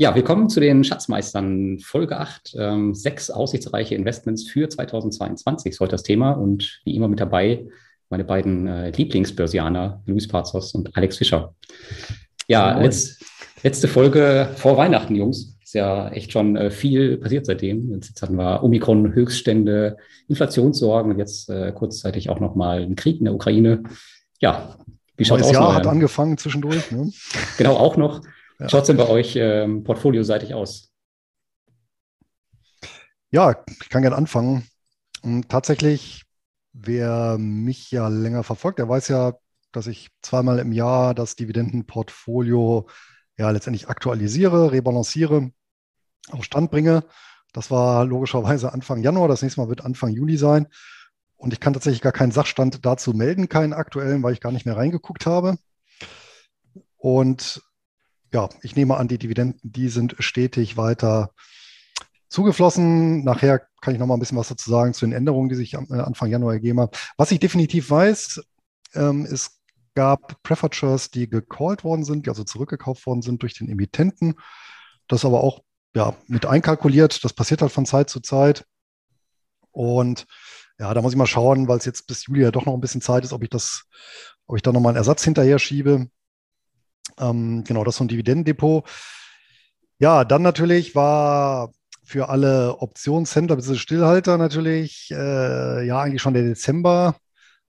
Ja, willkommen zu den Schatzmeistern Folge 8. Ähm, sechs aussichtsreiche Investments für 2022 ist heute das Thema und wie immer mit dabei meine beiden äh, Lieblingsbörsianer, Luis Pazos und Alex Fischer. Ja, letz, letzte Folge vor Weihnachten, Jungs. Ist ja echt schon äh, viel passiert seitdem. Jetzt hatten wir Omikron-Höchststände, Inflationssorgen und jetzt äh, kurzzeitig auch nochmal einen Krieg in der Ukraine. Ja, wie schaut es aus? Jahr hat angefangen zwischendurch. Ne? Genau, auch noch. Ja. Schaut es denn bei euch ähm, portfolioseitig aus? Ja, ich kann gerne anfangen. Und tatsächlich, wer mich ja länger verfolgt, der weiß ja, dass ich zweimal im Jahr das Dividendenportfolio ja letztendlich aktualisiere, rebalanciere, auf Stand bringe. Das war logischerweise Anfang Januar. Das nächste Mal wird Anfang Juli sein. Und ich kann tatsächlich gar keinen Sachstand dazu melden, keinen aktuellen, weil ich gar nicht mehr reingeguckt habe. Und ja, ich nehme an, die Dividenden, die sind stetig weiter zugeflossen. Nachher kann ich noch mal ein bisschen was dazu sagen zu den Änderungen, die sich äh, Anfang Januar ergeben haben. Was ich definitiv weiß, ähm, es gab Shares, die gecallt worden sind, die also zurückgekauft worden sind durch den Emittenten. Das aber auch ja, mit einkalkuliert. Das passiert halt von Zeit zu Zeit. Und ja, da muss ich mal schauen, weil es jetzt bis Juli ja doch noch ein bisschen Zeit ist, ob ich das, ob ich da nochmal einen Ersatz hinterher schiebe. Ähm, genau, das ist so ein Dividendendepot. Ja, dann natürlich war für alle Optionshändler bzw. Stillhalter natürlich, äh, ja, eigentlich schon der Dezember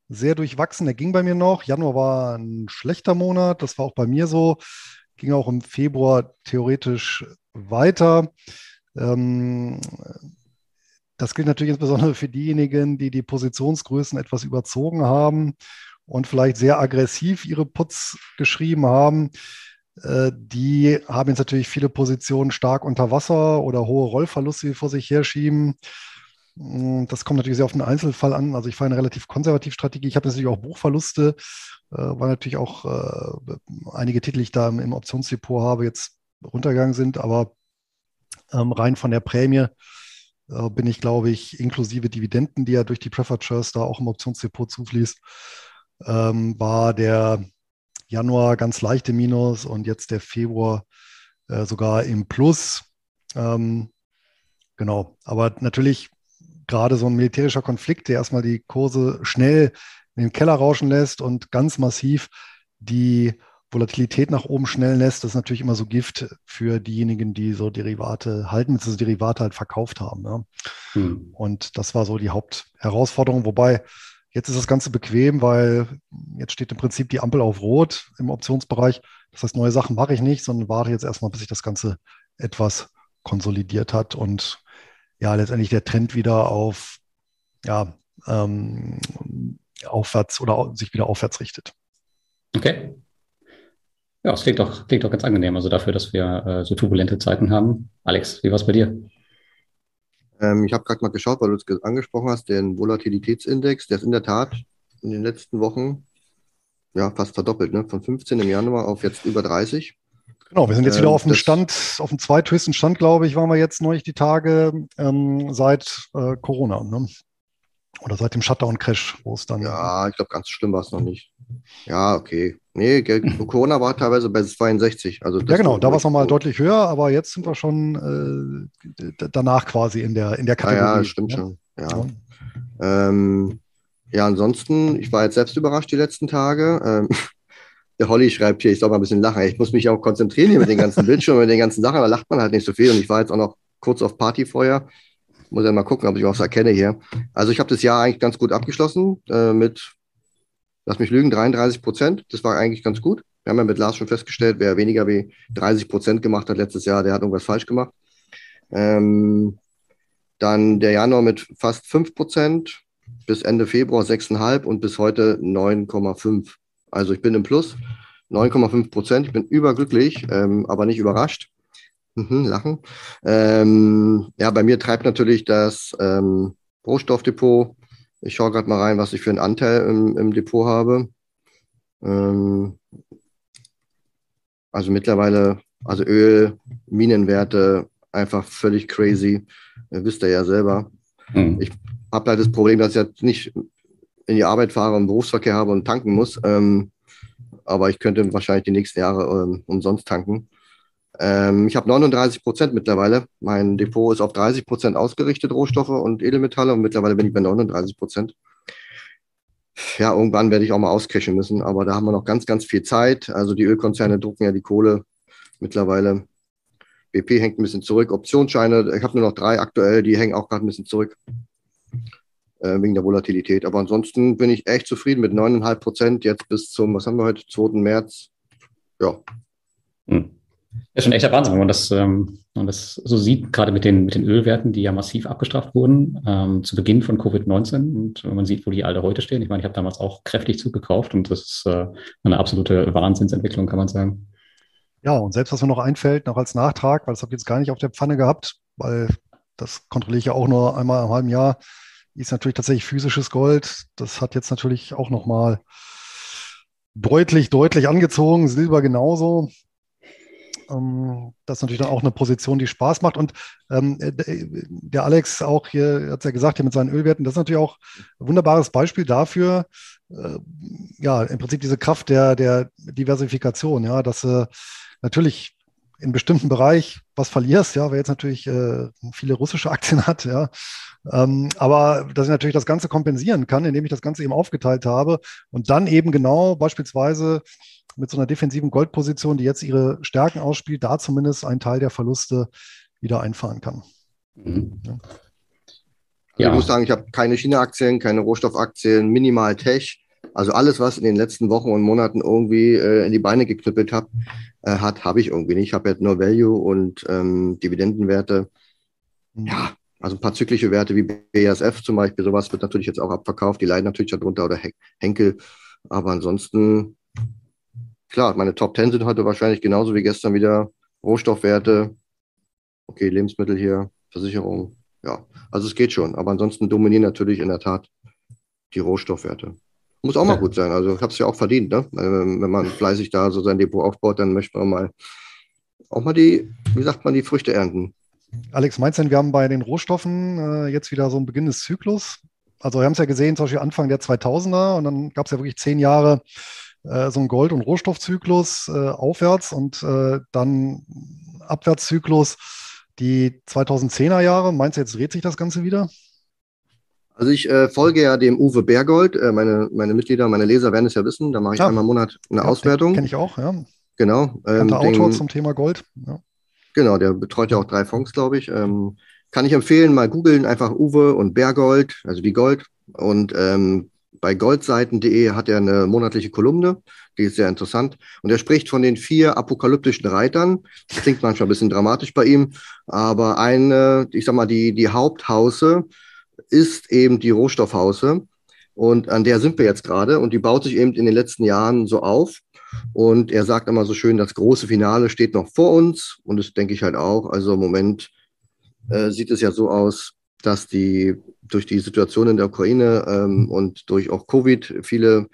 sehr durchwachsen. Der ging bei mir noch. Januar war ein schlechter Monat. Das war auch bei mir so. Ging auch im Februar theoretisch weiter. Ähm, das gilt natürlich insbesondere für diejenigen, die die Positionsgrößen etwas überzogen haben und vielleicht sehr aggressiv ihre Puts geschrieben haben. Äh, die haben jetzt natürlich viele Positionen stark unter Wasser oder hohe Rollverluste, vor sich herschieben. Mm, das kommt natürlich sehr auf den Einzelfall an. Also ich fahre eine relativ konservative Strategie. Ich habe natürlich auch Buchverluste, äh, weil natürlich auch äh, einige Titel, die ich da im Optionsdepot habe, jetzt runtergegangen sind. Aber ähm, rein von der Prämie bin ich, glaube ich, inklusive Dividenden, die ja durch die Preferred Shares da auch im Optionsdepot zufließt, ähm, war der Januar ganz leichte Minus und jetzt der Februar äh, sogar im Plus. Ähm, genau, aber natürlich gerade so ein militärischer Konflikt, der erstmal die Kurse schnell in den Keller rauschen lässt und ganz massiv die Volatilität nach oben schnell lässt, das ist natürlich immer so Gift für diejenigen, die so Derivate halten, beziehungsweise Derivate halt verkauft haben. Ja. Hm. Und das war so die Hauptherausforderung, wobei Jetzt ist das Ganze bequem, weil jetzt steht im Prinzip die Ampel auf Rot im Optionsbereich. Das heißt, neue Sachen mache ich nicht, sondern warte jetzt erstmal, bis sich das Ganze etwas konsolidiert hat und ja, letztendlich der Trend wieder auf, ja, ähm, aufwärts oder sich wieder aufwärts richtet. Okay. Ja, es klingt doch, klingt doch ganz angenehm, also dafür, dass wir äh, so turbulente Zeiten haben. Alex, wie war es bei dir? Ähm, ich habe gerade mal geschaut, weil du es angesprochen hast, den Volatilitätsindex, der ist in der Tat in den letzten Wochen ja fast verdoppelt, ne? von 15 im Januar auf jetzt über 30. Genau, wir sind jetzt wieder ähm, auf dem Stand, auf dem zweithöchsten Stand, glaube ich, waren wir jetzt neulich die Tage ähm, seit äh, Corona. Ne? Oder seit dem Shutdown-Crash, wo es dann. Ja, ich glaube, ganz schlimm war es noch nicht. Ja, okay. Nee, Corona war teilweise bei 62. Also ja, genau, da war es nochmal deutlich höher, aber jetzt sind wir schon äh, danach quasi in der, in der Kategorie. Ja, ja stimmt ja? schon. Ja. Ja. Ähm, ja, ansonsten, ich war jetzt selbst überrascht die letzten Tage. Ähm, der Holly schreibt hier, ich soll mal ein bisschen lachen. Ich muss mich auch konzentrieren hier mit den ganzen Bildschirmen, mit den ganzen Sachen, da lacht man halt nicht so viel. Und ich war jetzt auch noch kurz auf Partyfeuer. Muss ja mal gucken, ob ich was erkenne hier. Also ich habe das Jahr eigentlich ganz gut abgeschlossen äh, mit lass mich lügen, 33 Prozent. Das war eigentlich ganz gut. Wir haben ja mit Lars schon festgestellt, wer weniger wie 30 Prozent gemacht hat letztes Jahr, der hat irgendwas falsch gemacht. Ähm, dann der Januar mit fast 5 Prozent, bis Ende Februar 6,5 und bis heute 9,5. Also ich bin im Plus, 9,5 Prozent. Ich bin überglücklich, ähm, aber nicht überrascht. Mhm, lachen. Ähm, ja, bei mir treibt natürlich das ähm, Rohstoffdepot ich schaue gerade mal rein, was ich für einen Anteil im, im Depot habe. Ähm, also mittlerweile, also Öl, Minenwerte, einfach völlig crazy. Ihr wisst ihr ja selber. Mhm. Ich habe halt das Problem, dass ich jetzt nicht in die Arbeit fahre und Berufsverkehr habe und tanken muss. Ähm, aber ich könnte wahrscheinlich die nächsten Jahre ähm, umsonst tanken. Ähm, ich habe 39 Prozent mittlerweile. Mein Depot ist auf 30 Prozent ausgerichtet, Rohstoffe und Edelmetalle. Und mittlerweile bin ich bei 39 Prozent. Ja, irgendwann werde ich auch mal auscashen müssen, aber da haben wir noch ganz, ganz viel Zeit. Also die Ölkonzerne drucken ja die Kohle mittlerweile. BP hängt ein bisschen zurück. Optionsscheine, ich habe nur noch drei aktuell, die hängen auch gerade ein bisschen zurück äh, wegen der Volatilität. Aber ansonsten bin ich echt zufrieden mit 9,5 Prozent jetzt bis zum, was haben wir heute, 2. März. Ja. Hm. Das ist schon echter Wahnsinn, wenn man das, ähm, man das so sieht, gerade mit den, mit den Ölwerten, die ja massiv abgestraft wurden ähm, zu Beginn von Covid-19 und wenn man sieht, wo die alle heute stehen. Ich meine, ich habe damals auch kräftig zugekauft und das ist äh, eine absolute Wahnsinnsentwicklung, kann man sagen. Ja, und selbst was mir noch einfällt, noch als Nachtrag, weil das habe ich jetzt gar nicht auf der Pfanne gehabt, weil das kontrolliere ich ja auch nur einmal im halben Jahr, ist natürlich tatsächlich physisches Gold. Das hat jetzt natürlich auch nochmal deutlich, deutlich angezogen. Silber genauso. Ähm, das ist natürlich dann auch eine Position, die Spaß macht. Und ähm, der Alex auch hier hat es ja gesagt, hier mit seinen Ölwerten, das ist natürlich auch ein wunderbares Beispiel dafür, äh, ja, im Prinzip diese Kraft der, der Diversifikation, ja, dass äh, natürlich in bestimmten Bereich was verlierst, ja, wer jetzt natürlich äh, viele russische Aktien hat, ja, ähm, aber dass ich natürlich das Ganze kompensieren kann, indem ich das Ganze eben aufgeteilt habe und dann eben genau beispielsweise mit so einer defensiven Goldposition, die jetzt ihre Stärken ausspielt, da zumindest einen Teil der Verluste wieder einfahren kann. Mhm. Ja. Ja. Ich muss sagen, ich habe keine China-Aktien, keine Rohstoffaktien, minimal Tech. Also alles, was in den letzten Wochen und Monaten irgendwie äh, in die Beine geknüppelt hab, äh, hat, habe ich irgendwie nicht. Ich habe jetzt nur Value und ähm, Dividendenwerte. Mhm. Ja, also ein paar zyklische Werte wie BASF zum Beispiel, sowas wird natürlich jetzt auch abverkauft. Die leiden natürlich darunter oder Henkel. Aber ansonsten klar, meine Top 10 sind heute wahrscheinlich genauso wie gestern wieder Rohstoffwerte. Okay, Lebensmittel hier, Versicherung. Ja, also es geht schon. Aber ansonsten dominieren natürlich in der Tat die Rohstoffwerte. Muss auch mal gut sein. Also ich habe es ja auch verdient. Ne? Wenn man fleißig da so sein Depot aufbaut, dann möchte man mal auch mal die, wie sagt man, die Früchte ernten. Alex, meinst du denn, wir haben bei den Rohstoffen äh, jetzt wieder so einen Beginn des Zyklus? Also wir haben es ja gesehen, zum Beispiel Anfang der 2000er und dann gab es ja wirklich zehn Jahre so ein Gold- und Rohstoffzyklus äh, aufwärts und äh, dann Abwärtszyklus die 2010er Jahre. Meinst du, jetzt dreht sich das Ganze wieder? Also ich äh, folge ja dem Uwe Bergold. Äh, meine, meine Mitglieder, meine Leser werden es ja wissen. Da mache ich ja. einmal im Monat eine ja, Auswertung. Kenne ich auch, ja. Genau. Ähm, der Autor den, zum Thema Gold. Ja. Genau, der betreut ja auch drei Fonds, glaube ich. Ähm, kann ich empfehlen, mal googeln, einfach Uwe und Bergold, also wie Gold. Und ähm, bei goldseiten.de hat er eine monatliche Kolumne, die ist sehr interessant. Und er spricht von den vier apokalyptischen Reitern. Das klingt manchmal ein bisschen dramatisch bei ihm, aber eine, ich sag mal, die, die Haupthause ist eben die Rohstoffhause. Und an der sind wir jetzt gerade. Und die baut sich eben in den letzten Jahren so auf. Und er sagt immer so schön, das große Finale steht noch vor uns. Und das denke ich halt auch. Also im Moment äh, sieht es ja so aus, dass die durch die Situation in der Ukraine ähm, und durch auch Covid viele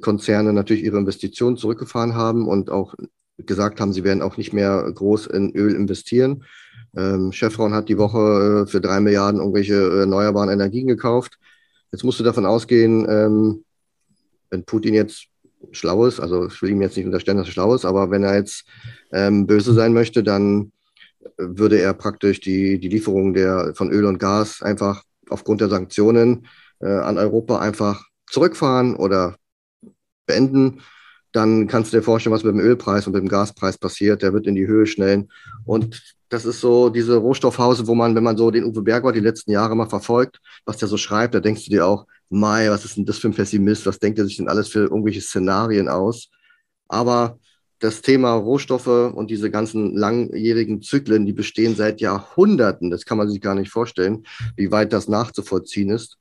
Konzerne natürlich ihre Investitionen zurückgefahren haben und auch gesagt haben, sie werden auch nicht mehr groß in Öl investieren. Ähm, Chevron hat die Woche äh, für drei Milliarden irgendwelche äh, erneuerbaren Energien gekauft. Jetzt musst du davon ausgehen, ähm, wenn Putin jetzt schlau ist, also ich will ihm jetzt nicht unterstellen, dass er schlau ist, aber wenn er jetzt ähm, böse sein möchte, dann würde er praktisch die, die Lieferung der, von Öl und Gas einfach aufgrund der Sanktionen äh, an Europa einfach zurückfahren oder beenden, dann kannst du dir vorstellen, was mit dem Ölpreis und mit dem Gaspreis passiert. Der wird in die Höhe schnellen. Und das ist so diese Rohstoffhause, wo man, wenn man so den Uwe Bergwart die letzten Jahre mal verfolgt, was der so schreibt, da denkst du dir auch, Mai, was ist denn das für ein Pessimist? Was denkt er sich denn alles für irgendwelche Szenarien aus? Aber das Thema Rohstoffe und diese ganzen langjährigen Zyklen, die bestehen seit Jahrhunderten. Das kann man sich gar nicht vorstellen, wie weit das nachzuvollziehen ist.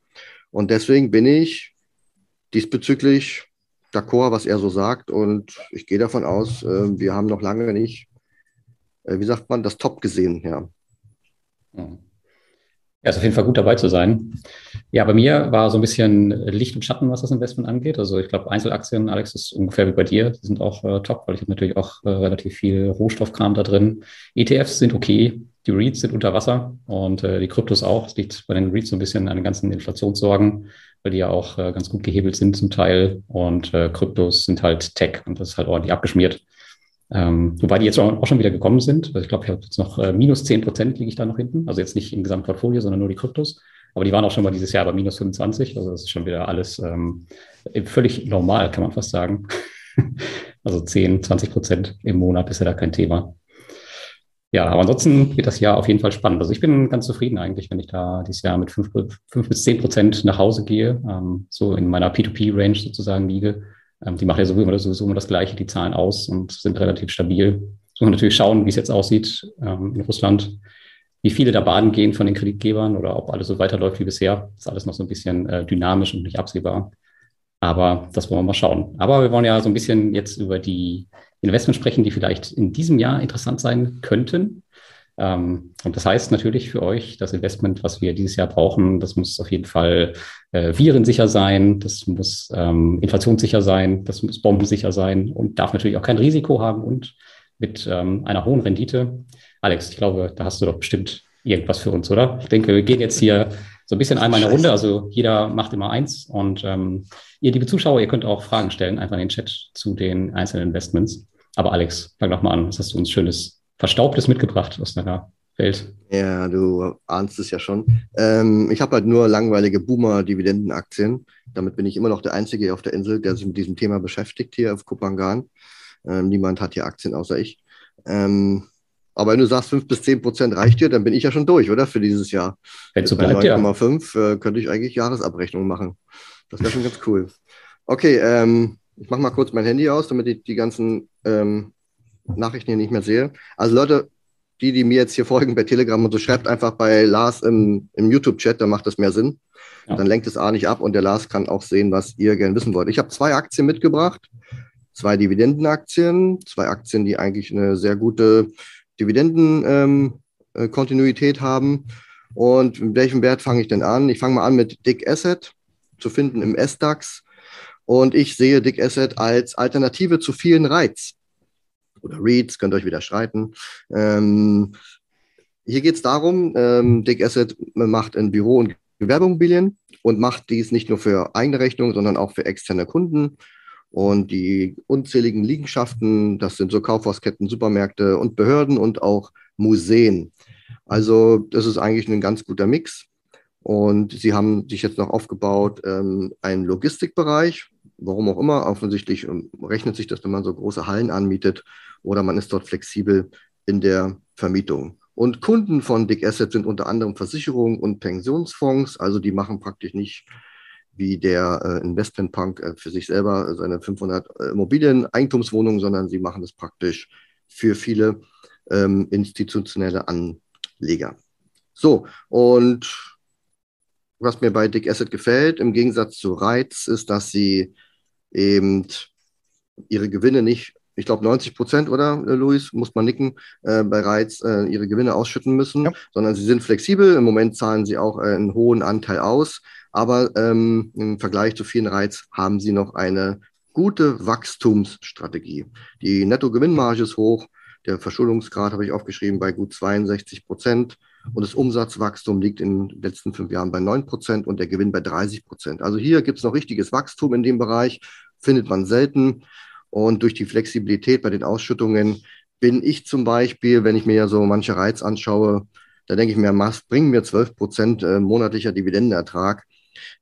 Und deswegen bin ich diesbezüglich d'accord, was er so sagt. Und ich gehe davon aus, äh, wir haben noch lange nicht, äh, wie sagt man, das Top gesehen, ja. Ja, ist auf jeden Fall gut dabei zu sein. Ja, bei mir war so ein bisschen Licht und Schatten, was das Investment angeht. Also ich glaube, Einzelaktien, Alex, ist ungefähr wie bei dir. Die sind auch äh, top, weil ich habe natürlich auch äh, relativ viel Rohstoffkram da drin. ETFs sind okay. Die REITs sind unter Wasser und äh, die Kryptos auch. Es liegt bei den REITs so ein bisschen an den ganzen Inflationssorgen, weil die ja auch äh, ganz gut gehebelt sind zum Teil. Und äh, Kryptos sind halt Tech und das ist halt ordentlich abgeschmiert. Ähm, wobei die jetzt auch schon wieder gekommen sind. Also ich glaube, ich habe jetzt noch äh, minus 10 Prozent liege ich da noch hinten. Also jetzt nicht im Gesamtportfolio, sondern nur die Kryptos. Aber die waren auch schon mal dieses Jahr bei minus 25. Also das ist schon wieder alles ähm, völlig normal, kann man fast sagen. also 10, 20 Prozent im Monat ist ja da kein Thema. Ja, aber ansonsten wird das Jahr auf jeden Fall spannend. Also ich bin ganz zufrieden eigentlich, wenn ich da dieses Jahr mit fünf, fünf bis zehn Prozent nach Hause gehe, ähm, so in meiner P2P-Range sozusagen liege. Ähm, die machen ja sowieso, sowieso immer das Gleiche, die zahlen aus und sind relativ stabil. So man natürlich schauen, wie es jetzt aussieht ähm, in Russland, wie viele da baden gehen von den Kreditgebern oder ob alles so weiterläuft wie bisher. Das ist alles noch so ein bisschen äh, dynamisch und nicht absehbar. Aber das wollen wir mal schauen. Aber wir wollen ja so ein bisschen jetzt über die Investments sprechen, die vielleicht in diesem Jahr interessant sein könnten. Ähm, und das heißt natürlich für euch, das Investment, was wir dieses Jahr brauchen, das muss auf jeden Fall äh, virensicher sein, das muss ähm, inflationssicher sein, das muss bombensicher sein und darf natürlich auch kein Risiko haben und mit ähm, einer hohen Rendite. Alex, ich glaube, da hast du doch bestimmt irgendwas für uns, oder? Ich denke, wir gehen jetzt hier so ein bisschen einmal in der Runde. Also jeder macht immer eins. Und ähm, ihr, liebe Zuschauer, ihr könnt auch Fragen stellen, einfach in den Chat zu den einzelnen Investments. Aber Alex, fang doch mal an. Was hast du uns Schönes, Verstaubtes mitgebracht aus deiner Welt? Ja, du ahnst es ja schon. Ähm, ich habe halt nur langweilige Boomer-Dividendenaktien. Damit bin ich immer noch der Einzige auf der Insel, der sich mit diesem Thema beschäftigt hier auf Kupangan. Ähm, niemand hat hier Aktien außer ich. Ähm, aber wenn du sagst, 5 bis 10 Prozent reicht dir, dann bin ich ja schon durch, oder? Für dieses Jahr. Wenn so bleibt, 9,5 ja. äh, könnte ich eigentlich Jahresabrechnung machen. Das wäre schon ganz cool. Okay, ähm, ich mache mal kurz mein Handy aus, damit ich die ganzen ähm, Nachrichten hier nicht mehr sehe. Also Leute, die, die mir jetzt hier folgen bei Telegram und so, schreibt einfach bei Lars im, im YouTube-Chat, da macht das mehr Sinn. Ja. Dann lenkt es A nicht ab und der Lars kann auch sehen, was ihr gerne wissen wollt. Ich habe zwei Aktien mitgebracht, zwei Dividendenaktien, zwei Aktien, die eigentlich eine sehr gute Dividendenkontinuität ähm, äh, haben. Und mit welchem Wert fange ich denn an? Ich fange mal an mit Dick Asset, zu finden im S-DAX. Und ich sehe Dick Asset als Alternative zu vielen Reiz. Oder REITs, könnt ihr euch wieder streiten. Ähm, hier geht es darum, ähm, Dick Asset macht in Büro- und Gewerbeimmobilien und macht dies nicht nur für eigene Rechnung, sondern auch für externe Kunden. Und die unzähligen Liegenschaften, das sind so Kaufhausketten, Supermärkte und Behörden und auch Museen. Also das ist eigentlich ein ganz guter Mix. Und sie haben sich jetzt noch aufgebaut, ähm, einen Logistikbereich, warum auch immer. Offensichtlich rechnet sich das, wenn man so große Hallen anmietet oder man ist dort flexibel in der Vermietung. Und Kunden von Dick Asset sind unter anderem Versicherungen und Pensionsfonds. Also die machen praktisch nicht wie der äh, Investmentpunk äh, für sich selber seine 500 äh, Immobilien-Eigentumswohnungen, sondern sie machen das praktisch für viele ähm, institutionelle Anleger. So, und was mir bei Dick Asset gefällt, im Gegensatz zu Reiz, ist, dass sie eben ihre Gewinne nicht, ich glaube 90 Prozent, oder äh, Luis, muss man nicken, äh, bei Reiz äh, ihre Gewinne ausschütten müssen, ja. sondern sie sind flexibel. Im Moment zahlen sie auch äh, einen hohen Anteil aus, aber ähm, im Vergleich zu vielen Reiz haben sie noch eine gute Wachstumsstrategie. Die Nettogewinnmarge ist hoch, der Verschuldungsgrad habe ich aufgeschrieben bei gut 62 Prozent und das Umsatzwachstum liegt in den letzten fünf Jahren bei 9 Prozent und der Gewinn bei 30 Prozent. Also hier gibt es noch richtiges Wachstum in dem Bereich, findet man selten. Und durch die Flexibilität bei den Ausschüttungen bin ich zum Beispiel, wenn ich mir ja so manche Reiz anschaue, da denke ich mir, bringen mir 12 Prozent äh, monatlicher Dividendenertrag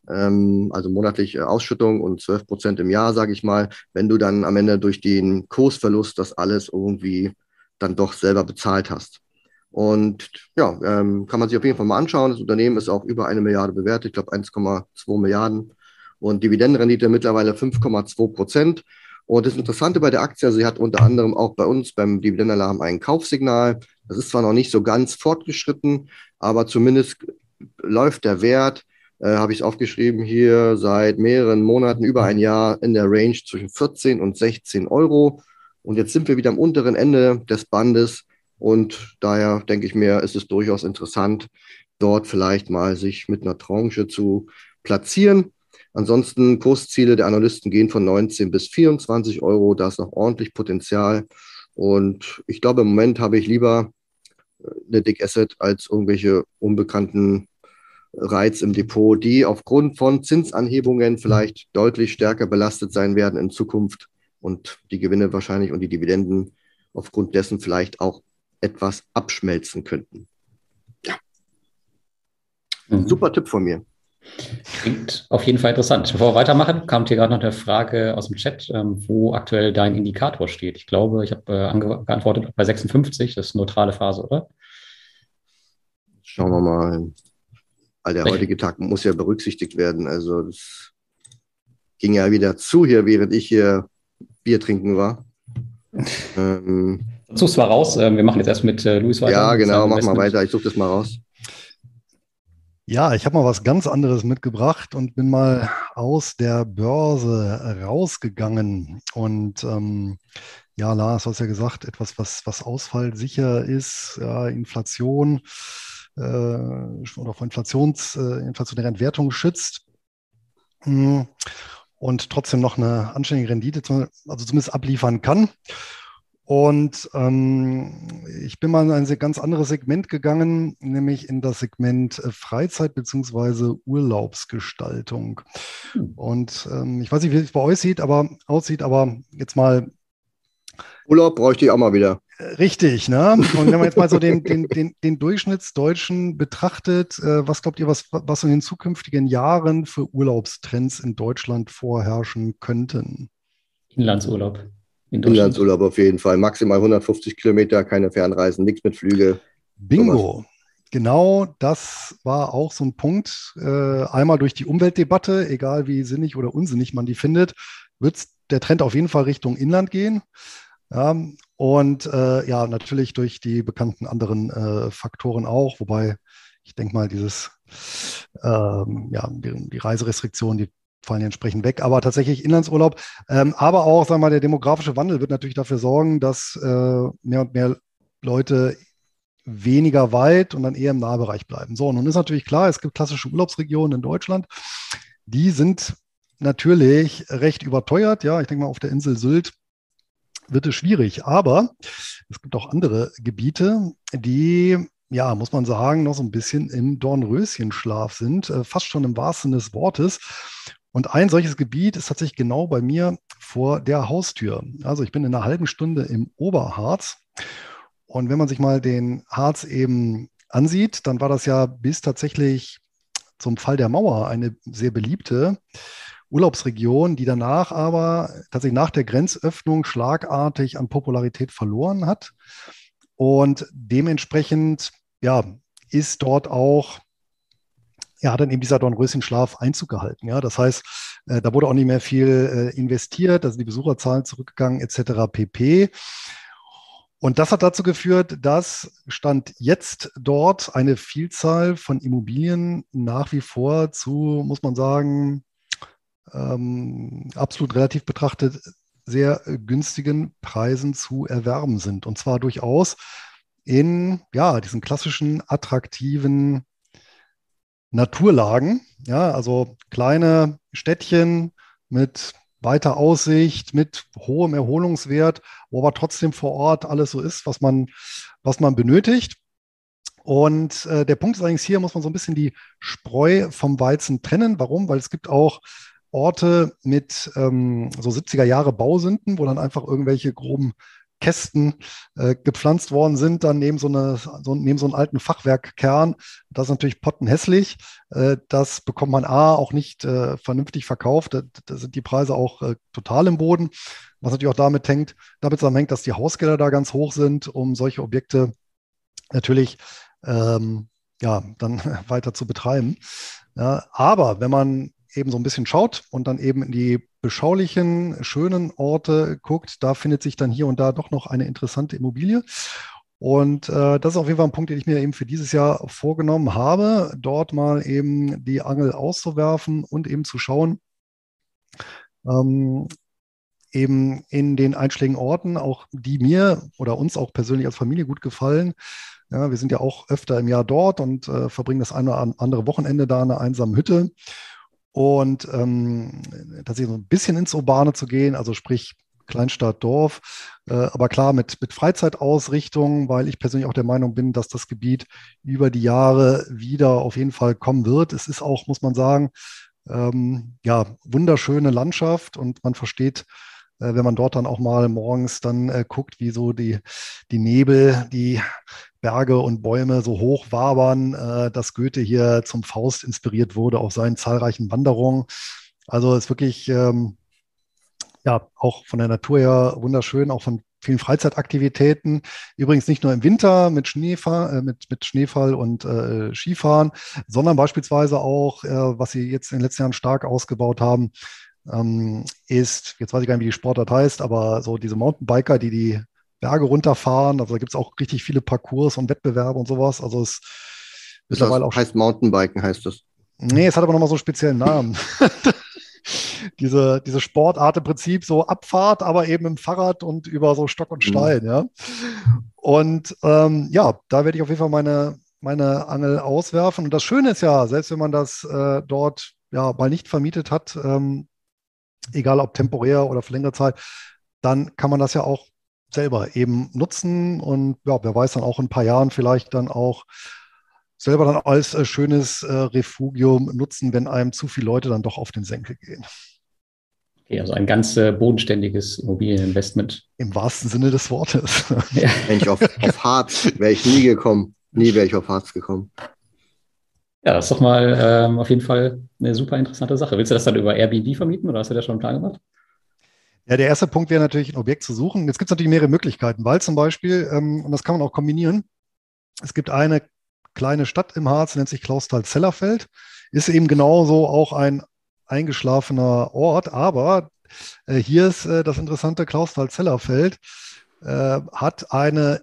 ähm, also monatlich Ausschüttung und 12 Prozent im Jahr, sage ich mal, wenn du dann am Ende durch den Kursverlust das alles irgendwie dann doch selber bezahlt hast. Und ja, ähm, kann man sich auf jeden Fall mal anschauen. Das Unternehmen ist auch über eine Milliarde bewertet, ich glaube 1,2 Milliarden. Und Dividendenrendite mittlerweile 5,2 Prozent. Und das Interessante bei der Aktie, also sie hat unter anderem auch bei uns beim Dividendenalarm ein Kaufsignal. Das ist zwar noch nicht so ganz fortgeschritten, aber zumindest läuft der Wert äh, habe ich es aufgeschrieben hier, seit mehreren Monaten, über ein Jahr in der Range zwischen 14 und 16 Euro. Und jetzt sind wir wieder am unteren Ende des Bandes. Und daher denke ich mir, ist es durchaus interessant, dort vielleicht mal sich mit einer Tranche zu platzieren. Ansonsten Kursziele der Analysten gehen von 19 bis 24 Euro. Da ist noch ordentlich Potenzial. Und ich glaube, im Moment habe ich lieber äh, eine Dick Asset als irgendwelche unbekannten Reiz im Depot, die aufgrund von Zinsanhebungen vielleicht deutlich stärker belastet sein werden in Zukunft und die Gewinne wahrscheinlich und die Dividenden aufgrund dessen vielleicht auch etwas abschmelzen könnten. Ja. Mhm. Super Tipp von mir. Klingt auf jeden Fall interessant. Bevor wir weitermachen, kam hier gerade noch eine Frage aus dem Chat, ähm, wo aktuell dein Indikator steht. Ich glaube, ich habe äh, geantwortet bei 56, das ist neutrale Phase, oder? Schauen wir mal. All der heutige Tag muss ja berücksichtigt werden. Also das ging ja wieder zu hier, während ich hier Bier trinken war. ähm, Such's mal raus. Ähm, wir machen jetzt erst mit äh, Luis weiter. Ja, genau, mach mal weiter. Ich suche das mal raus. Ja, ich habe mal was ganz anderes mitgebracht und bin mal aus der Börse rausgegangen. Und ähm, ja, Lars, du hast ja gesagt, etwas, was, was ausfallsicher ist, ja, Inflation äh, oder vor Inflations, äh, inflationäre Entwertung schützt. Hm, und trotzdem noch eine anständige Rendite, also zumindest abliefern kann. Und ähm, ich bin mal in ein ganz anderes Segment gegangen, nämlich in das Segment äh, Freizeit bzw. Urlaubsgestaltung. Hm. Und ähm, ich weiß nicht, wie es bei euch sieht, aber aussieht, aber jetzt mal. Urlaub bräuchte ich auch mal wieder. Äh, richtig, ne? Und wenn man jetzt mal so den, den, den, den Durchschnittsdeutschen betrachtet, äh, was glaubt ihr, was, was in den zukünftigen Jahren für Urlaubstrends in Deutschland vorherrschen könnten? Inlandsurlaub. In Inlandsurlaub auf jeden Fall. Maximal 150 Kilometer, keine Fernreisen, nichts mit Flüge. Bingo. Sowas. Genau, das war auch so ein Punkt. Äh, einmal durch die Umweltdebatte, egal wie sinnig oder unsinnig man die findet, wird der Trend auf jeden Fall Richtung Inland gehen. Ja, und äh, ja, natürlich durch die bekannten anderen äh, Faktoren auch, wobei ich denke mal, dieses, ähm, ja, die, die Reiserestriktionen, die fallen entsprechend weg. Aber tatsächlich Inlandsurlaub. Ähm, aber auch, sagen wir mal, der demografische Wandel wird natürlich dafür sorgen, dass äh, mehr und mehr Leute weniger weit und dann eher im Nahbereich bleiben. So, nun ist natürlich klar, es gibt klassische Urlaubsregionen in Deutschland. Die sind natürlich recht überteuert. Ja, ich denke mal, auf der Insel Sylt wird es schwierig. Aber es gibt auch andere Gebiete, die ja, muss man sagen, noch so ein bisschen im Dornröschenschlaf sind, äh, fast schon im wahrsten Sinne des Wortes. Und ein solches Gebiet ist tatsächlich genau bei mir vor der Haustür. Also ich bin in einer halben Stunde im Oberharz. Und wenn man sich mal den Harz eben ansieht, dann war das ja bis tatsächlich zum Fall der Mauer eine sehr beliebte Urlaubsregion, die danach aber tatsächlich nach der Grenzöffnung schlagartig an Popularität verloren hat. Und dementsprechend ja, ist dort auch ja, hat dann eben dieser Dornröschenschlaf Einzug gehalten. Ja, das heißt, äh, da wurde auch nicht mehr viel äh, investiert, also die Besucherzahlen zurückgegangen etc. pp. Und das hat dazu geführt, dass Stand jetzt dort eine Vielzahl von Immobilien nach wie vor zu, muss man sagen, ähm, absolut relativ betrachtet sehr günstigen Preisen zu erwerben sind. Und zwar durchaus in ja, diesen klassischen attraktiven Naturlagen, ja, also kleine Städtchen mit weiter Aussicht, mit hohem Erholungswert, wo aber trotzdem vor Ort alles so ist, was man, was man benötigt. Und äh, der Punkt ist eigentlich hier, muss man so ein bisschen die Spreu vom Weizen trennen. Warum? Weil es gibt auch Orte mit ähm, so 70er Jahre Bausünden, wo dann einfach irgendwelche groben Kästen äh, gepflanzt worden sind, dann neben so, eine, so, neben so einen alten Fachwerkkern. Das ist natürlich pottenhässlich. Äh, das bekommt man A auch nicht äh, vernünftig verkauft. Da, da, sind die Preise auch äh, total im Boden. Was natürlich auch damit hängt, damit zusammenhängt, dass die Hausgelder da ganz hoch sind, um solche Objekte natürlich ähm, ja, dann weiter zu betreiben. Ja, aber wenn man eben so ein bisschen schaut und dann eben in die beschaulichen, schönen Orte guckt, da findet sich dann hier und da doch noch eine interessante Immobilie. Und äh, das ist auf jeden Fall ein Punkt, den ich mir eben für dieses Jahr vorgenommen habe, dort mal eben die Angel auszuwerfen und eben zu schauen, ähm, eben in den einschlägigen Orten, auch die mir oder uns auch persönlich als Familie gut gefallen. Ja, wir sind ja auch öfter im Jahr dort und äh, verbringen das eine oder andere Wochenende da in einer einsamen Hütte und ähm, tatsächlich so ein bisschen ins Urbane zu gehen, also sprich Kleinstadt, Dorf, äh, aber klar mit, mit Freizeitausrichtung, weil ich persönlich auch der Meinung bin, dass das Gebiet über die Jahre wieder auf jeden Fall kommen wird. Es ist auch, muss man sagen, ähm, ja, wunderschöne Landschaft und man versteht äh, wenn man dort dann auch mal morgens dann äh, guckt, wie so die, die Nebel, die Berge und Bäume so hoch wabern, äh, dass Goethe hier zum Faust inspiriert wurde auf seinen zahlreichen Wanderungen. Also ist wirklich ähm, ja auch von der Natur her wunderschön, auch von vielen Freizeitaktivitäten. Übrigens nicht nur im Winter mit, Schneefahr äh, mit, mit Schneefall und äh, Skifahren, sondern beispielsweise auch, äh, was sie jetzt in den letzten Jahren stark ausgebaut haben, ähm, ist, jetzt weiß ich gar nicht, wie die Sportart heißt, aber so diese Mountainbiker, die die Berge runterfahren. Also da gibt es auch richtig viele Parcours und Wettbewerbe und sowas. Also es mittlerweile auch. Heißt Mountainbiken, heißt das? Nee, es hat aber nochmal so einen speziellen Namen. diese, diese Sportart im Prinzip so Abfahrt, aber eben im Fahrrad und über so Stock und. Stein, mhm. ja. Und ähm, ja, da werde ich auf jeden Fall meine, meine Angel auswerfen. Und das Schöne ist ja, selbst wenn man das äh, dort ja mal nicht vermietet hat, ähm, egal ob temporär oder für längere Zeit, dann kann man das ja auch selber eben nutzen und ja, wer weiß dann auch in ein paar Jahren vielleicht dann auch selber dann als äh, schönes äh, Refugium nutzen, wenn einem zu viele Leute dann doch auf den Senkel gehen. Okay, also ein ganz äh, bodenständiges Immobilieninvestment. Im wahrsten Sinne des Wortes. Ja. Wenn auf, auf Harz wäre ich nie gekommen. Nie wäre ich auf Harz gekommen. Ja, das ist doch mal ähm, auf jeden Fall eine super interessante Sache. Willst du das dann über Airbnb vermieten oder hast du da schon einen Plan gemacht? Ja, der erste Punkt wäre natürlich, ein Objekt zu suchen. Jetzt gibt es natürlich mehrere Möglichkeiten, weil zum Beispiel, ähm, und das kann man auch kombinieren, es gibt eine kleine Stadt im Harz, nennt sich Klausthal-Zellerfeld, ist eben genauso auch ein eingeschlafener Ort, aber äh, hier ist äh, das interessante Klausthal-Zellerfeld, äh, hat eine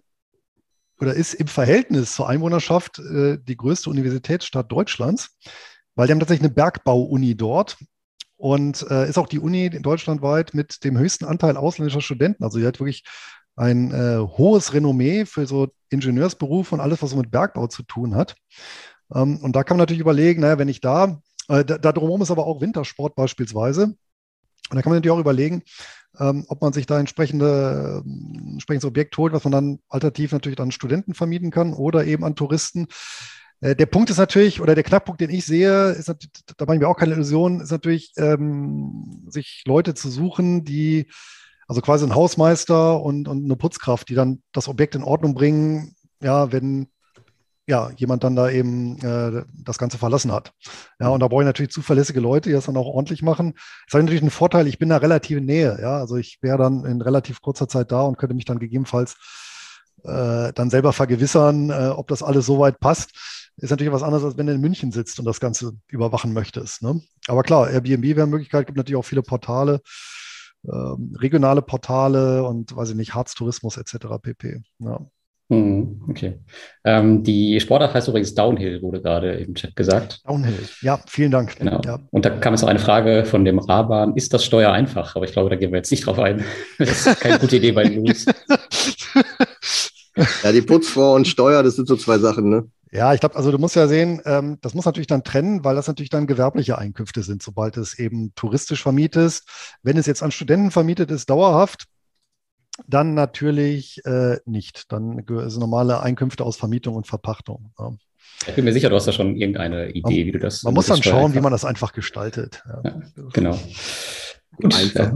oder ist im Verhältnis zur Einwohnerschaft äh, die größte Universitätsstadt Deutschlands, weil die haben tatsächlich eine Bergbau-Uni dort und äh, ist auch die Uni deutschlandweit mit dem höchsten Anteil ausländischer Studenten. Also die hat wirklich ein äh, hohes Renommee für so Ingenieursberufe und alles, was so mit Bergbau zu tun hat. Ähm, und da kann man natürlich überlegen, naja, wenn ich da, äh, da, da drumherum ist aber auch Wintersport beispielsweise. Und da kann man natürlich auch überlegen, ähm, ob man sich da entsprechende, äh, entsprechendes Objekt holt, was man dann alternativ natürlich an Studenten vermieten kann oder eben an Touristen. Äh, der Punkt ist natürlich, oder der Knackpunkt, den ich sehe, ist, da machen wir auch keine Illusion, ist natürlich, ähm, sich Leute zu suchen, die, also quasi ein Hausmeister und, und eine Putzkraft, die dann das Objekt in Ordnung bringen, ja, wenn ja, jemand dann da eben äh, das Ganze verlassen hat. Ja, und da brauche ich natürlich zuverlässige Leute, die das dann auch ordentlich machen. Das hat natürlich einen Vorteil, ich bin da relativ Nähe, ja, also ich wäre dann in relativ kurzer Zeit da und könnte mich dann gegebenenfalls äh, dann selber vergewissern, äh, ob das alles soweit passt. Ist natürlich was anderes, als wenn du in München sitzt und das Ganze überwachen möchtest. Ne? Aber klar, Airbnb wäre eine Möglichkeit, gibt natürlich auch viele Portale, ähm, regionale Portale und weiß ich nicht, Harztourismus etc. pp. Ja. Hm, okay. Ähm, die Sportart heißt übrigens Downhill, wurde gerade im Chat gesagt. Downhill, ja, vielen Dank. Genau. Ja. Und da kam jetzt auch eine Frage von dem Raban, ist das Steuer einfach? Aber ich glaube, da gehen wir jetzt nicht drauf ein. Das ist keine gute Idee bei den News. Ja, die Putzfrau und Steuer, das sind so zwei Sachen, ne? Ja, ich glaube, also du musst ja sehen, ähm, das muss natürlich dann trennen, weil das natürlich dann gewerbliche Einkünfte sind, sobald es eben touristisch vermietest. Wenn es jetzt an Studenten vermietet ist, dauerhaft, dann natürlich äh, nicht. Dann sind normale Einkünfte aus Vermietung und Verpachtung. Ja. Ich bin mir sicher, du hast da schon irgendeine Idee, man, wie du das. Man muss dann schauen, wie man das einfach gestaltet. Ja. Ja, genau. Gut, einfach.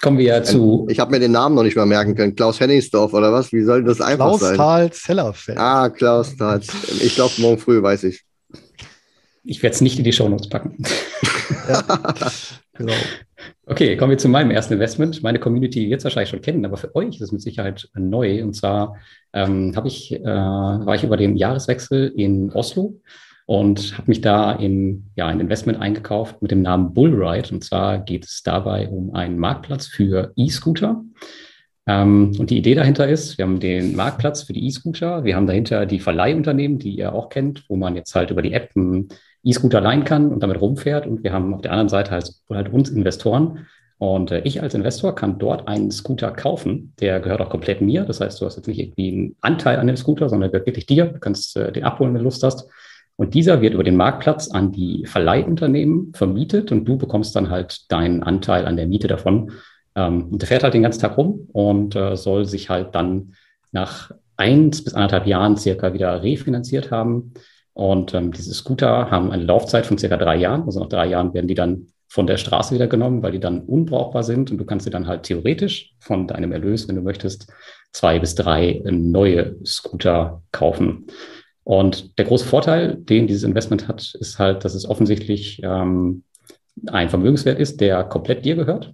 Kommen wir ja zu. Ich habe mir den Namen noch nicht mal merken können. Klaus Henningsdorf oder was? Wie soll das einfach Klaus sein? Klaus Zellerfeld. Ah, Klaus Thal. Ich glaube, morgen früh weiß ich. Ich werde es nicht in die Shownotes packen. ja, genau. Okay, kommen wir zu meinem ersten Investment. Meine Community wird es wahrscheinlich schon kennen, aber für euch ist es mit Sicherheit neu. Und zwar ähm, ich, äh, war ich über den Jahreswechsel in Oslo und habe mich da in ja, ein Investment eingekauft mit dem Namen Bullride. Und zwar geht es dabei um einen Marktplatz für E-Scooter. Ähm, und die Idee dahinter ist, wir haben den Marktplatz für die E-Scooter, wir haben dahinter die Verleihunternehmen, die ihr auch kennt, wo man jetzt halt über die App einen E-Scooter leihen kann und damit rumfährt. Und wir haben auf der anderen Seite halt, halt uns Investoren. Und äh, ich als Investor kann dort einen Scooter kaufen, der gehört auch komplett mir. Das heißt, du hast jetzt nicht irgendwie einen Anteil an dem Scooter, sondern der gehört wirklich dir. Du kannst äh, den abholen, wenn du Lust hast. Und dieser wird über den Marktplatz an die Verleihunternehmen vermietet und du bekommst dann halt deinen Anteil an der Miete davon. Ähm, und der fährt halt den ganzen Tag rum und äh, soll sich halt dann nach eins bis anderthalb Jahren circa wieder refinanziert haben. Und ähm, diese Scooter haben eine Laufzeit von circa drei Jahren. Also nach drei Jahren werden die dann von der Straße wieder genommen, weil die dann unbrauchbar sind und du kannst sie dann halt theoretisch von deinem Erlös, wenn du möchtest, zwei bis drei neue Scooter kaufen. Und der große Vorteil, den dieses Investment hat, ist halt, dass es offensichtlich ähm, ein Vermögenswert ist, der komplett dir gehört.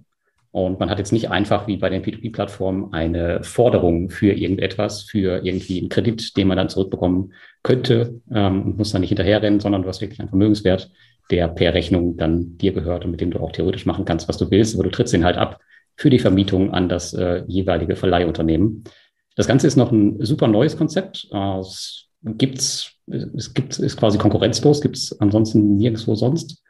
Und man hat jetzt nicht einfach wie bei den P2P-Plattformen eine Forderung für irgendetwas, für irgendwie einen Kredit, den man dann zurückbekommen könnte ähm, und muss dann nicht hinterherrennen, sondern du hast wirklich einen Vermögenswert, der per Rechnung dann dir gehört und mit dem du auch theoretisch machen kannst, was du willst, aber du trittst ihn halt ab für die Vermietung an das äh, jeweilige Verleihunternehmen. Das Ganze ist noch ein super neues Konzept. Es gibt's, es gibt, ist quasi konkurrenzlos, gibt es ansonsten nirgendwo sonst.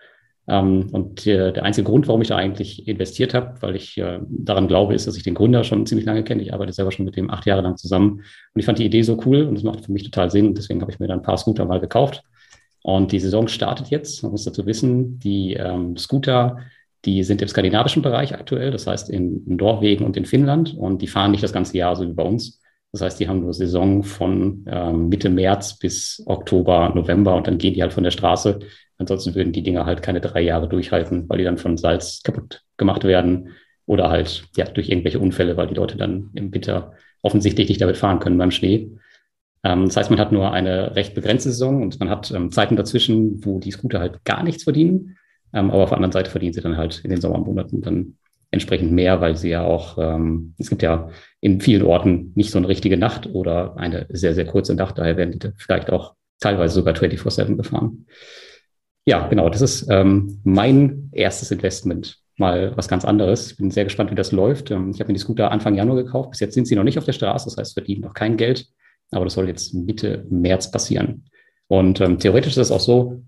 Ähm, und der, der einzige Grund, warum ich da eigentlich investiert habe, weil ich äh, daran glaube, ist, dass ich den Gründer schon ziemlich lange kenne. Ich arbeite selber schon mit dem acht Jahre lang zusammen. Und ich fand die Idee so cool und es macht für mich total Sinn. Und deswegen habe ich mir dann ein paar Scooter mal gekauft. Und die Saison startet jetzt. Man muss dazu wissen, die ähm, Scooter, die sind im skandinavischen Bereich aktuell, das heißt in Norwegen und in Finnland. Und die fahren nicht das ganze Jahr so wie bei uns. Das heißt, die haben nur Saison von ähm, Mitte März bis Oktober, November und dann gehen die halt von der Straße. Ansonsten würden die Dinger halt keine drei Jahre durchhalten, weil die dann von Salz kaputt gemacht werden oder halt ja durch irgendwelche Unfälle, weil die Leute dann im Winter offensichtlich nicht damit fahren können beim Schnee. Ähm, das heißt, man hat nur eine recht begrenzte Saison und man hat ähm, Zeiten dazwischen, wo die Scooter halt gar nichts verdienen. Aber auf der anderen Seite verdienen sie dann halt in den Sommermonaten dann entsprechend mehr, weil sie ja auch, ähm, es gibt ja in vielen Orten nicht so eine richtige Nacht oder eine sehr, sehr kurze Nacht. Daher werden die vielleicht auch teilweise sogar 24-7 gefahren. Ja, genau, das ist ähm, mein erstes Investment. Mal was ganz anderes. Ich bin sehr gespannt, wie das läuft. Ähm, ich habe mir die Scooter Anfang Januar gekauft. Bis jetzt sind sie noch nicht auf der Straße, das heißt, verdienen noch kein Geld. Aber das soll jetzt Mitte März passieren. Und ähm, theoretisch ist es auch so,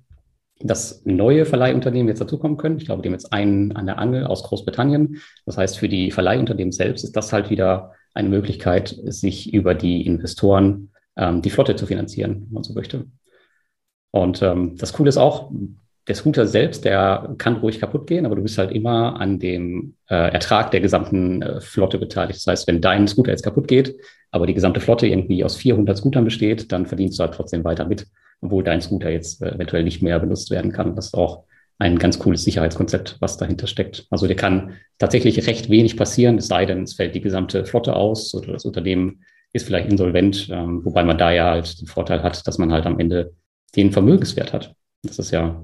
dass neue Verleihunternehmen jetzt dazukommen können. Ich glaube, die haben jetzt einen an der Angel aus Großbritannien. Das heißt, für die Verleihunternehmen selbst ist das halt wieder eine Möglichkeit, sich über die Investoren ähm, die Flotte zu finanzieren, wenn man so möchte. Und ähm, das Coole ist auch, der Scooter selbst, der kann ruhig kaputt gehen, aber du bist halt immer an dem äh, Ertrag der gesamten äh, Flotte beteiligt. Das heißt, wenn dein Scooter jetzt kaputt geht, aber die gesamte Flotte irgendwie aus 400 Scootern besteht, dann verdienst du halt trotzdem weiter mit obwohl dein Scooter jetzt äh, eventuell nicht mehr benutzt werden kann. Das ist auch ein ganz cooles Sicherheitskonzept, was dahinter steckt. Also dir kann tatsächlich recht wenig passieren, es sei denn, es fällt die gesamte Flotte aus oder das Unternehmen ist vielleicht insolvent, ähm, wobei man da ja halt den Vorteil hat, dass man halt am Ende den Vermögenswert hat. Das ist ja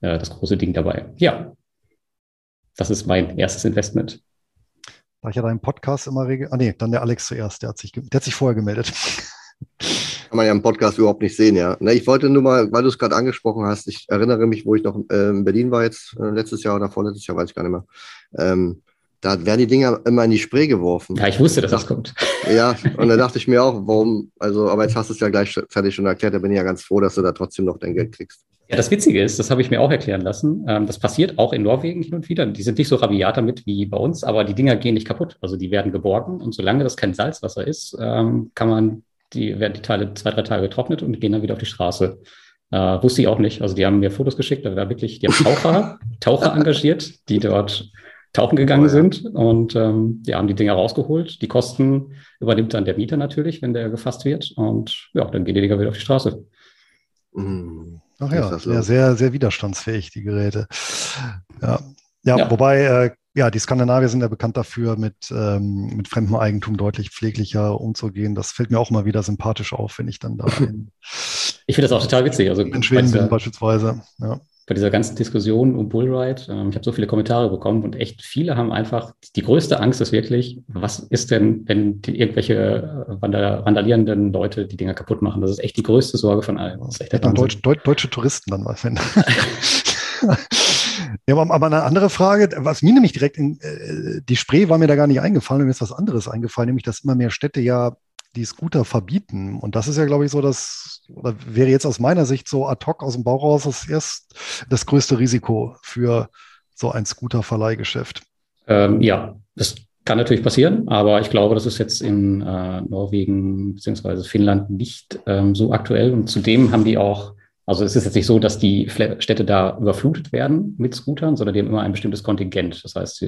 äh, das große Ding dabei. Ja, das ist mein erstes Investment. Da ich ja deinen Podcast immer regel. Ah, nee, dann der Alex zuerst, der hat sich, der hat sich vorher gemeldet. Kann man ja im Podcast überhaupt nicht sehen, ja. Ne, ich wollte nur mal, weil du es gerade angesprochen hast, ich erinnere mich, wo ich noch äh, in Berlin war jetzt, äh, letztes Jahr oder vorletztes Jahr, weiß ich gar nicht mehr. Ähm, da werden die Dinger immer in die Spree geworfen. Ja, ich wusste, dass das kommt. Ja, und da dachte ich mir auch, warum, also, aber jetzt hast du es ja gleichzeitig schon erklärt, da bin ich ja ganz froh, dass du da trotzdem noch dein Geld kriegst. Ja, das Witzige ist, das habe ich mir auch erklären lassen. Ähm, das passiert auch in Norwegen hin und wieder. Die sind nicht so rabiat damit wie bei uns, aber die Dinger gehen nicht kaputt. Also die werden geborgen und solange das kein Salzwasser ist, ähm, kann man die werden die Teile zwei, drei Tage getrocknet und gehen dann wieder auf die Straße. Äh, wusste ich auch nicht. Also die haben mir Fotos geschickt, da war wirklich, die haben Taucher, Taucher engagiert, die dort tauchen gegangen oh, ja. sind und ähm, die haben die Dinger rausgeholt. Die Kosten übernimmt dann der Mieter natürlich, wenn der gefasst wird. Und ja, dann gehen die Dinger wieder auf die Straße. Mhm. Ach ja, ja, sehr, sehr widerstandsfähig, die Geräte. Ja, ja, ja. wobei äh, ja, die Skandinavier sind ja bekannt dafür, mit, ähm, mit fremdem Eigentum deutlich pfleglicher umzugehen. Das fällt mir auch mal wieder sympathisch auf, wenn ich dann da in, Ich finde das auch total witzig. Also in Schweden bin beispielsweise. Ja. Bei dieser ganzen Diskussion um Bullride, äh, ich habe so viele Kommentare bekommen und echt viele haben einfach, die größte Angst ist wirklich, was ist denn, wenn die, irgendwelche randalierenden Leute die Dinger kaputt machen? Das ist echt die größte Sorge von allen. Das ist echt der Deutsch, deutsche Touristen dann mal finden. Ja, aber eine andere Frage, was mir nämlich direkt in äh, die Spree war mir da gar nicht eingefallen, mir ist was anderes eingefallen, nämlich dass immer mehr Städte ja die Scooter verbieten. Und das ist ja, glaube ich, so das, oder wäre jetzt aus meiner Sicht so ad hoc aus dem Bauch raus das erst das größte Risiko für so ein Scooter-Verleihgeschäft. Ähm, ja, das kann natürlich passieren, aber ich glaube, das ist jetzt in äh, Norwegen bzw. Finnland nicht ähm, so aktuell. Und zudem haben die auch also es ist jetzt nicht so, dass die Städte da überflutet werden mit Scootern, sondern die haben immer ein bestimmtes Kontingent. Das heißt,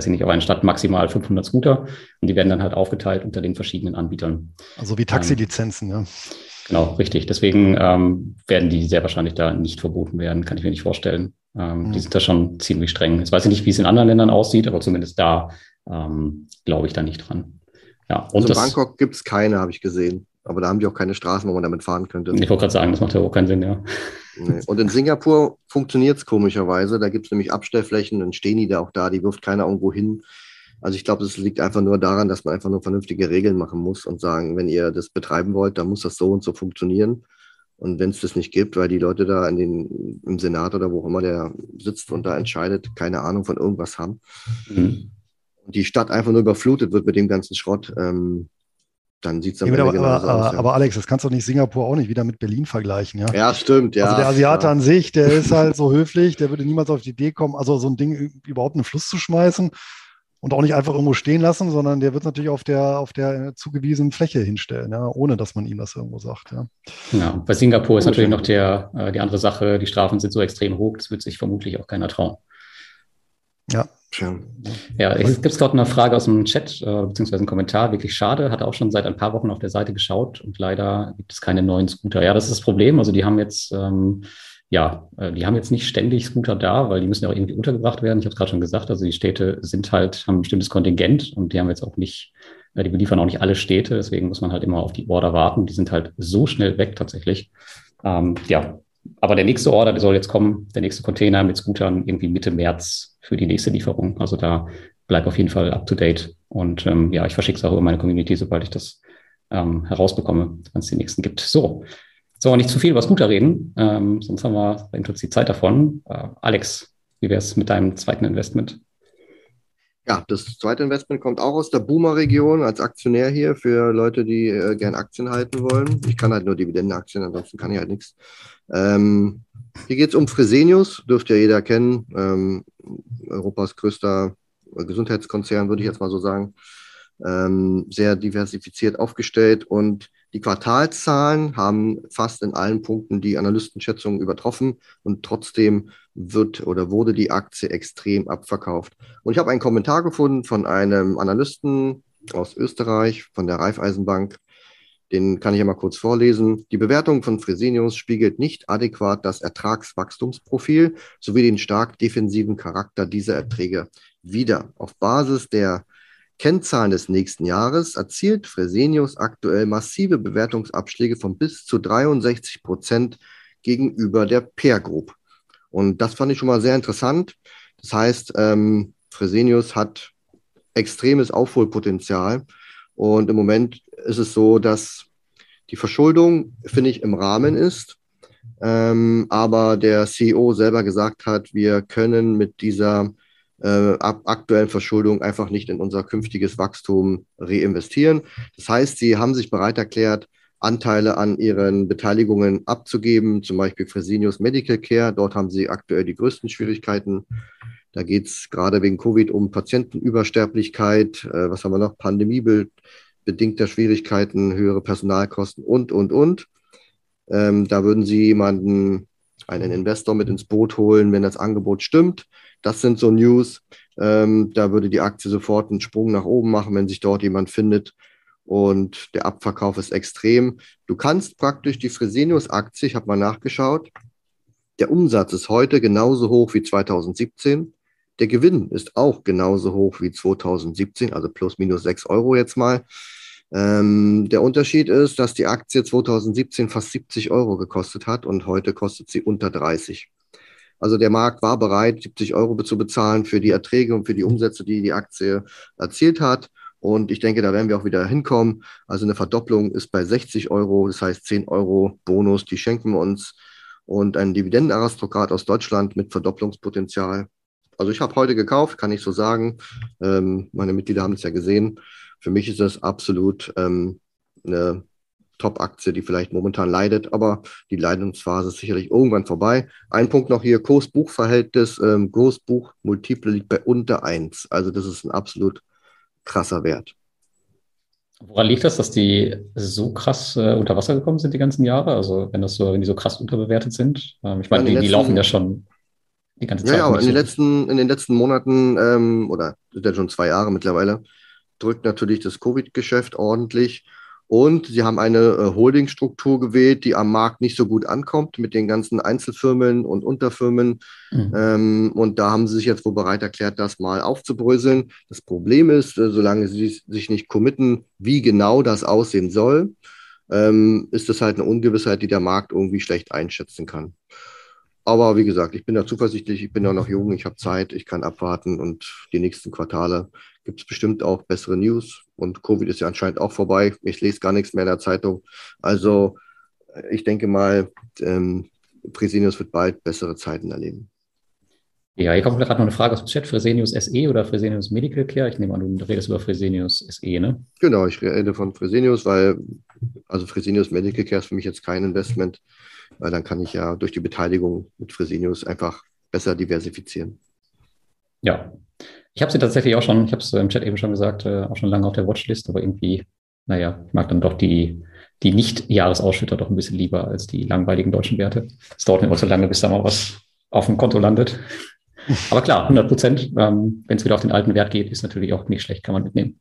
weiß ich nicht, auf einer Stadt maximal 500 Scooter und die werden dann halt aufgeteilt unter den verschiedenen Anbietern. Also wie Taxilizenzen, ähm, ja. Genau, richtig. Deswegen ähm, werden die sehr wahrscheinlich da nicht verboten werden, kann ich mir nicht vorstellen. Ähm, mhm. Die sind da schon ziemlich streng. Jetzt weiß ich nicht, wie es in anderen Ländern aussieht, aber zumindest da ähm, glaube ich da nicht dran. Ja, und also in Bangkok gibt es keine, habe ich gesehen. Aber da haben die auch keine Straßen, wo man damit fahren könnte. Ich wollte gerade sagen, das macht ja auch keinen Sinn, ja. Nee. Und in Singapur funktioniert es komischerweise. Da gibt es nämlich Abstellflächen, dann stehen die da auch da, die wirft keiner irgendwo hin. Also ich glaube, es liegt einfach nur daran, dass man einfach nur vernünftige Regeln machen muss und sagen, wenn ihr das betreiben wollt, dann muss das so und so funktionieren. Und wenn es das nicht gibt, weil die Leute da in den, im Senat oder wo auch immer der sitzt und da entscheidet, keine Ahnung von irgendwas haben, mhm. und die Stadt einfach nur überflutet wird mit dem ganzen Schrott, ähm, dann sieht es ja, aber, aber, aus, ja. aber, Alex, das kannst du nicht Singapur auch nicht wieder mit Berlin vergleichen, ja? Ja, stimmt, ja. Also der Asiate ja. an sich, der ist halt so höflich, der würde niemals auf die Idee kommen, also so ein Ding überhaupt in den Fluss zu schmeißen und auch nicht einfach irgendwo stehen lassen, sondern der wird natürlich auf der, auf der zugewiesenen Fläche hinstellen, ja, ohne dass man ihm das irgendwo sagt. Ja, ja bei Singapur ist natürlich noch der, äh, die andere Sache, die Strafen sind so extrem hoch, das wird sich vermutlich auch keiner trauen. Ja. Ja, es gibt dort eine Frage aus dem Chat, äh, beziehungsweise einen Kommentar. Wirklich schade, hat auch schon seit ein paar Wochen auf der Seite geschaut und leider gibt es keine neuen Scooter. Ja, das ist das Problem. Also die haben jetzt ähm, ja, äh, die haben jetzt nicht ständig Scooter da, weil die müssen ja auch irgendwie untergebracht werden. Ich habe es gerade schon gesagt, also die Städte sind halt, haben ein bestimmtes Kontingent und die haben jetzt auch nicht, äh, die beliefern auch nicht alle Städte, deswegen muss man halt immer auf die Order warten. Die sind halt so schnell weg tatsächlich. Ähm, ja, aber der nächste Order, der soll jetzt kommen, der nächste Container mit Scootern irgendwie Mitte März für die nächste Lieferung. Also da bleibt auf jeden Fall up to date. Und ähm, ja, ich verschicke es auch über meine Community, sobald ich das ähm, herausbekomme, wenn es die nächsten gibt. So, so, nicht zu viel über Scooter reden, ähm, sonst haben wir uns die Zeit davon. Äh, Alex, wie wäre es mit deinem zweiten Investment? Ja, das zweite Investment kommt auch aus der Boomer-Region als Aktionär hier für Leute, die äh, gern Aktien halten wollen. Ich kann halt nur Dividendenaktien, ansonsten kann ich halt nichts. Ähm, hier geht es um Fresenius, dürfte ja jeder kennen. Ähm, Europas größter Gesundheitskonzern, würde ich jetzt mal so sagen. Ähm, sehr diversifiziert aufgestellt und die Quartalzahlen haben fast in allen Punkten die Analystenschätzungen übertroffen und trotzdem wird oder wurde die Aktie extrem abverkauft. Und ich habe einen Kommentar gefunden von einem Analysten aus Österreich, von der Raiffeisenbank. Den kann ich ja mal kurz vorlesen. Die Bewertung von Fresenius spiegelt nicht adäquat das Ertragswachstumsprofil sowie den stark defensiven Charakter dieser Erträge wider. Auf Basis der Kennzahlen des nächsten Jahres erzielt Fresenius aktuell massive Bewertungsabschläge von bis zu 63 Prozent gegenüber der Peer Group. Und das fand ich schon mal sehr interessant. Das heißt, ähm, Fresenius hat extremes Aufholpotenzial. Und im Moment ist es so, dass die Verschuldung, finde ich, im Rahmen ist. Ähm, aber der CEO selber gesagt hat, wir können mit dieser äh, aktuellen Verschuldung einfach nicht in unser künftiges Wachstum reinvestieren. Das heißt, sie haben sich bereit erklärt, Anteile an ihren Beteiligungen abzugeben, zum Beispiel Fresenius Medical Care. Dort haben sie aktuell die größten Schwierigkeiten. Da geht es gerade wegen Covid um Patientenübersterblichkeit. Äh, was haben wir noch? Pandemiebedingter Schwierigkeiten, höhere Personalkosten und, und, und. Ähm, da würden Sie jemanden, einen Investor mit ins Boot holen, wenn das Angebot stimmt. Das sind so News. Ähm, da würde die Aktie sofort einen Sprung nach oben machen, wenn sich dort jemand findet. Und der Abverkauf ist extrem. Du kannst praktisch die Fresenius-Aktie, ich habe mal nachgeschaut, der Umsatz ist heute genauso hoch wie 2017. Der Gewinn ist auch genauso hoch wie 2017, also plus minus 6 Euro jetzt mal. Ähm, der Unterschied ist, dass die Aktie 2017 fast 70 Euro gekostet hat und heute kostet sie unter 30. Also der Markt war bereit, 70 Euro zu bezahlen für die Erträge und für die Umsätze, die die Aktie erzielt hat. Und ich denke, da werden wir auch wieder hinkommen. Also eine Verdopplung ist bei 60 Euro, das heißt 10 Euro Bonus, die schenken wir uns. Und ein Dividendenaristokrat aus Deutschland mit Verdopplungspotenzial. Also ich habe heute gekauft, kann ich so sagen. Ähm, meine Mitglieder haben es ja gesehen. Für mich ist das absolut ähm, eine Top-Aktie, die vielleicht momentan leidet, aber die Leidensphase ist sicherlich irgendwann vorbei. Ein Punkt noch hier, Kurs-Buch-Verhältnis, ähm, Kurs-Buch-Multiple liegt bei unter 1. Also das ist ein absolut krasser Wert. Woran liegt das, dass die so krass äh, unter Wasser gekommen sind die ganzen Jahre? Also wenn das so, wenn die so krass unterbewertet sind? Ähm, ich meine, die, die laufen ja schon die ganze Zeit. Ja, aber in, den letzten, in den letzten Monaten ähm, oder sind ja schon zwei Jahre mittlerweile, drückt natürlich das Covid-Geschäft ordentlich. Und sie haben eine äh, Holdingstruktur gewählt, die am Markt nicht so gut ankommt mit den ganzen Einzelfirmen und Unterfirmen. Mhm. Ähm, und da haben sie sich jetzt wohl bereit erklärt, das mal aufzubröseln. Das Problem ist, äh, solange sie sich nicht committen, wie genau das aussehen soll, ähm, ist das halt eine Ungewissheit, die der Markt irgendwie schlecht einschätzen kann. Aber wie gesagt, ich bin da zuversichtlich, ich bin ja noch jung, ich habe Zeit, ich kann abwarten und die nächsten Quartale gibt es bestimmt auch bessere News. Und Covid ist ja anscheinend auch vorbei. Ich lese gar nichts mehr in der Zeitung. Also äh, ich denke mal, ähm, Fresenius wird bald bessere Zeiten erleben. Ja, hier kommt gerade noch eine Frage aus dem Chat. Fresenius SE oder Fresenius Medical Care? Ich nehme an, du redest über Fresenius SE, ne? Genau, ich rede von Fresenius, weil also Fresenius Medical Care ist für mich jetzt kein Investment, weil dann kann ich ja durch die Beteiligung mit Fresenius einfach besser diversifizieren. Ja, ich habe sie tatsächlich auch schon, ich habe es im Chat eben schon gesagt, äh, auch schon lange auf der Watchlist, aber irgendwie, naja, ich mag dann doch die, die Nicht-Jahresausschütter doch ein bisschen lieber als die langweiligen deutschen Werte. Es dauert immer so lange, bis da mal was auf dem Konto landet. Aber klar, 100 Prozent, ähm, wenn es wieder auf den alten Wert geht, ist natürlich auch nicht schlecht, kann man mitnehmen.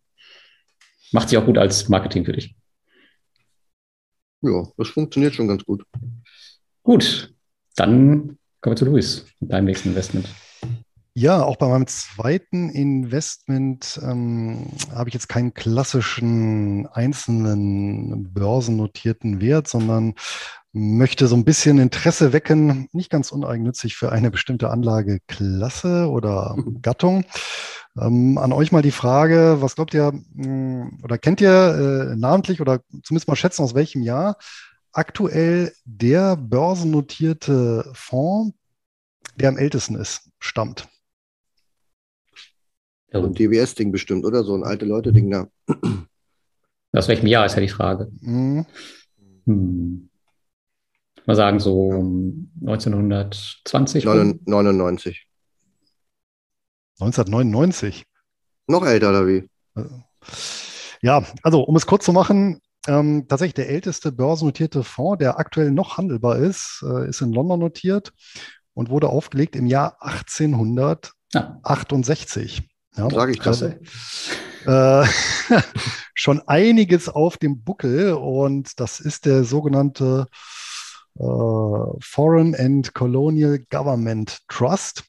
Macht sie auch gut als Marketing für dich. Ja, das funktioniert schon ganz gut. Gut, dann kommen wir zu Luis mit deinem nächsten Investment. Ja, auch bei meinem zweiten Investment ähm, habe ich jetzt keinen klassischen einzelnen börsennotierten Wert, sondern möchte so ein bisschen Interesse wecken, nicht ganz uneigennützig für eine bestimmte Anlageklasse oder Gattung. Ähm, an euch mal die Frage, was glaubt ihr hm, oder kennt ihr äh, namentlich oder zumindest mal schätzen, aus welchem Jahr aktuell der börsennotierte Fonds, der am ältesten ist, stammt? So ein DWS-Ding bestimmt, oder? So ein alte Leute-Ding da. Aus welchem Jahr ist ja die Frage. Mhm. Hm. Mal sagen, so 1920? 99. 1999. Noch älter, oder wie? Ja, also um es kurz zu machen, ähm, tatsächlich der älteste börsennotierte Fonds, der aktuell noch handelbar ist, äh, ist in London notiert und wurde aufgelegt im Jahr 1868. Ja, Sage ich das. äh, schon einiges auf dem Buckel und das ist der sogenannte äh, Foreign and Colonial Government Trust.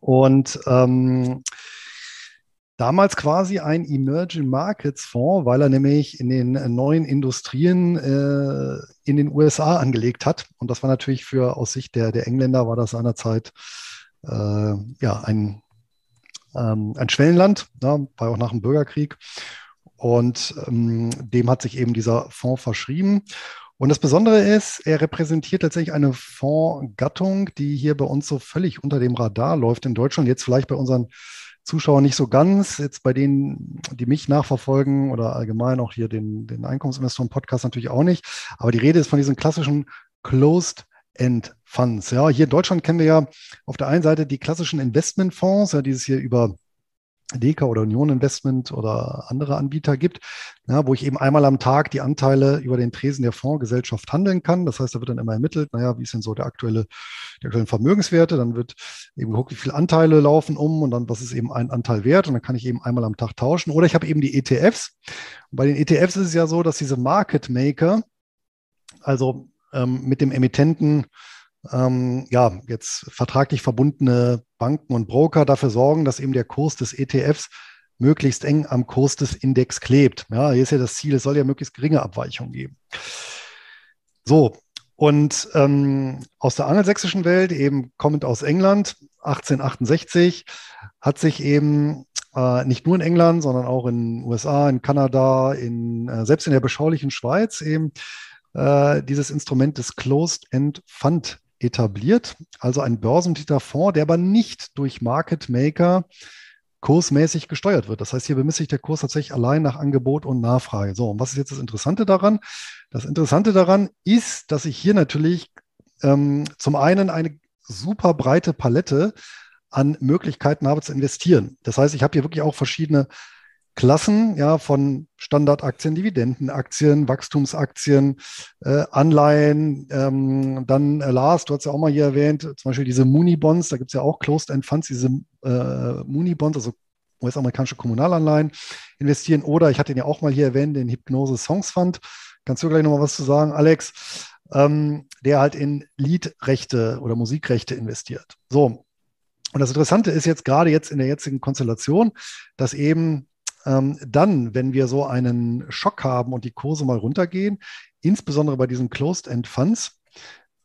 Und ähm, damals quasi ein Emerging Markets Fonds, weil er nämlich in den neuen Industrien äh, in den USA angelegt hat. Und das war natürlich für aus Sicht der, der Engländer war das seinerzeit äh, ja ein ähm, ein Schwellenland, ja, war auch nach dem Bürgerkrieg. Und ähm, dem hat sich eben dieser Fonds verschrieben. Und das Besondere ist, er repräsentiert tatsächlich eine Fondsgattung, die hier bei uns so völlig unter dem Radar läuft in Deutschland. Jetzt vielleicht bei unseren Zuschauern nicht so ganz. Jetzt bei denen, die mich nachverfolgen oder allgemein auch hier den, den Einkommensinvestoren-Podcast natürlich auch nicht. Aber die Rede ist von diesen klassischen Closed End Funds. Ja, hier in Deutschland kennen wir ja auf der einen Seite die klassischen Investmentfonds, ja, die es hier über Deka oder Union Investment oder andere Anbieter gibt, ja, wo ich eben einmal am Tag die Anteile über den Tresen der Fondsgesellschaft handeln kann. Das heißt, da wird dann immer ermittelt, naja, wie ist denn so der aktuelle, die aktuellen Vermögenswerte? Dann wird eben geguckt, wie viele Anteile laufen um und dann, was ist eben ein Anteil wert? Und dann kann ich eben einmal am Tag tauschen. Oder ich habe eben die ETFs. Und bei den ETFs ist es ja so, dass diese Market Maker, also ähm, mit dem Emittenten ähm, ja, jetzt vertraglich verbundene Banken und Broker dafür sorgen, dass eben der Kurs des ETFs möglichst eng am Kurs des Index klebt. Ja, hier ist ja das Ziel, es soll ja möglichst geringe Abweichungen geben. So, und ähm, aus der angelsächsischen Welt, eben kommend aus England, 1868, hat sich eben äh, nicht nur in England, sondern auch in USA, in Kanada, in, äh, selbst in der beschaulichen Schweiz eben äh, dieses Instrument des Closed-End Fund etabliert, also ein börsentitelter Fonds, der aber nicht durch Market Maker kursmäßig gesteuert wird. Das heißt, hier bemisst sich der Kurs tatsächlich allein nach Angebot und Nachfrage. So, und was ist jetzt das Interessante daran? Das Interessante daran ist, dass ich hier natürlich ähm, zum einen eine super breite Palette an Möglichkeiten habe zu investieren. Das heißt, ich habe hier wirklich auch verschiedene Klassen ja, von Standardaktien, Dividendenaktien, Wachstumsaktien, äh, Anleihen. Ähm, dann, äh, Lars, du hast ja auch mal hier erwähnt, zum Beispiel diese Muni-Bonds, da gibt es ja auch Closed-End Funds, diese äh, Muni-Bonds, also US-amerikanische Kommunalanleihen investieren. Oder ich hatte ihn ja auch mal hier erwähnt, den Hypnose Songs Fund. Kannst du gleich nochmal was zu sagen, Alex? Ähm, der halt in Liedrechte oder Musikrechte investiert. So. Und das Interessante ist jetzt gerade jetzt in der jetzigen Konstellation, dass eben ähm, dann, wenn wir so einen Schock haben und die Kurse mal runtergehen, insbesondere bei diesen Closed-End-Funds,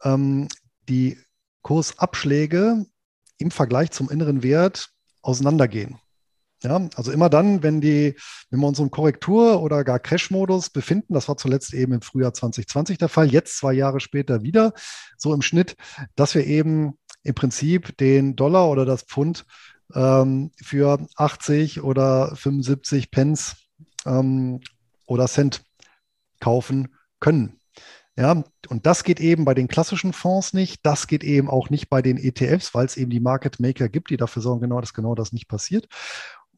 ähm, die Kursabschläge im Vergleich zum inneren Wert auseinandergehen. Ja, also immer dann, wenn die, wenn wir uns im Korrektur- oder gar Crash-Modus befinden, das war zuletzt eben im Frühjahr 2020 der Fall, jetzt zwei Jahre später wieder, so im Schnitt, dass wir eben im Prinzip den Dollar oder das Pfund ähm, für 80 oder 75 Pence ähm, oder Cent kaufen können. Ja, und das geht eben bei den klassischen Fonds nicht. Das geht eben auch nicht bei den ETFs, weil es eben die Market Maker gibt, die dafür sorgen, genau, dass genau das nicht passiert.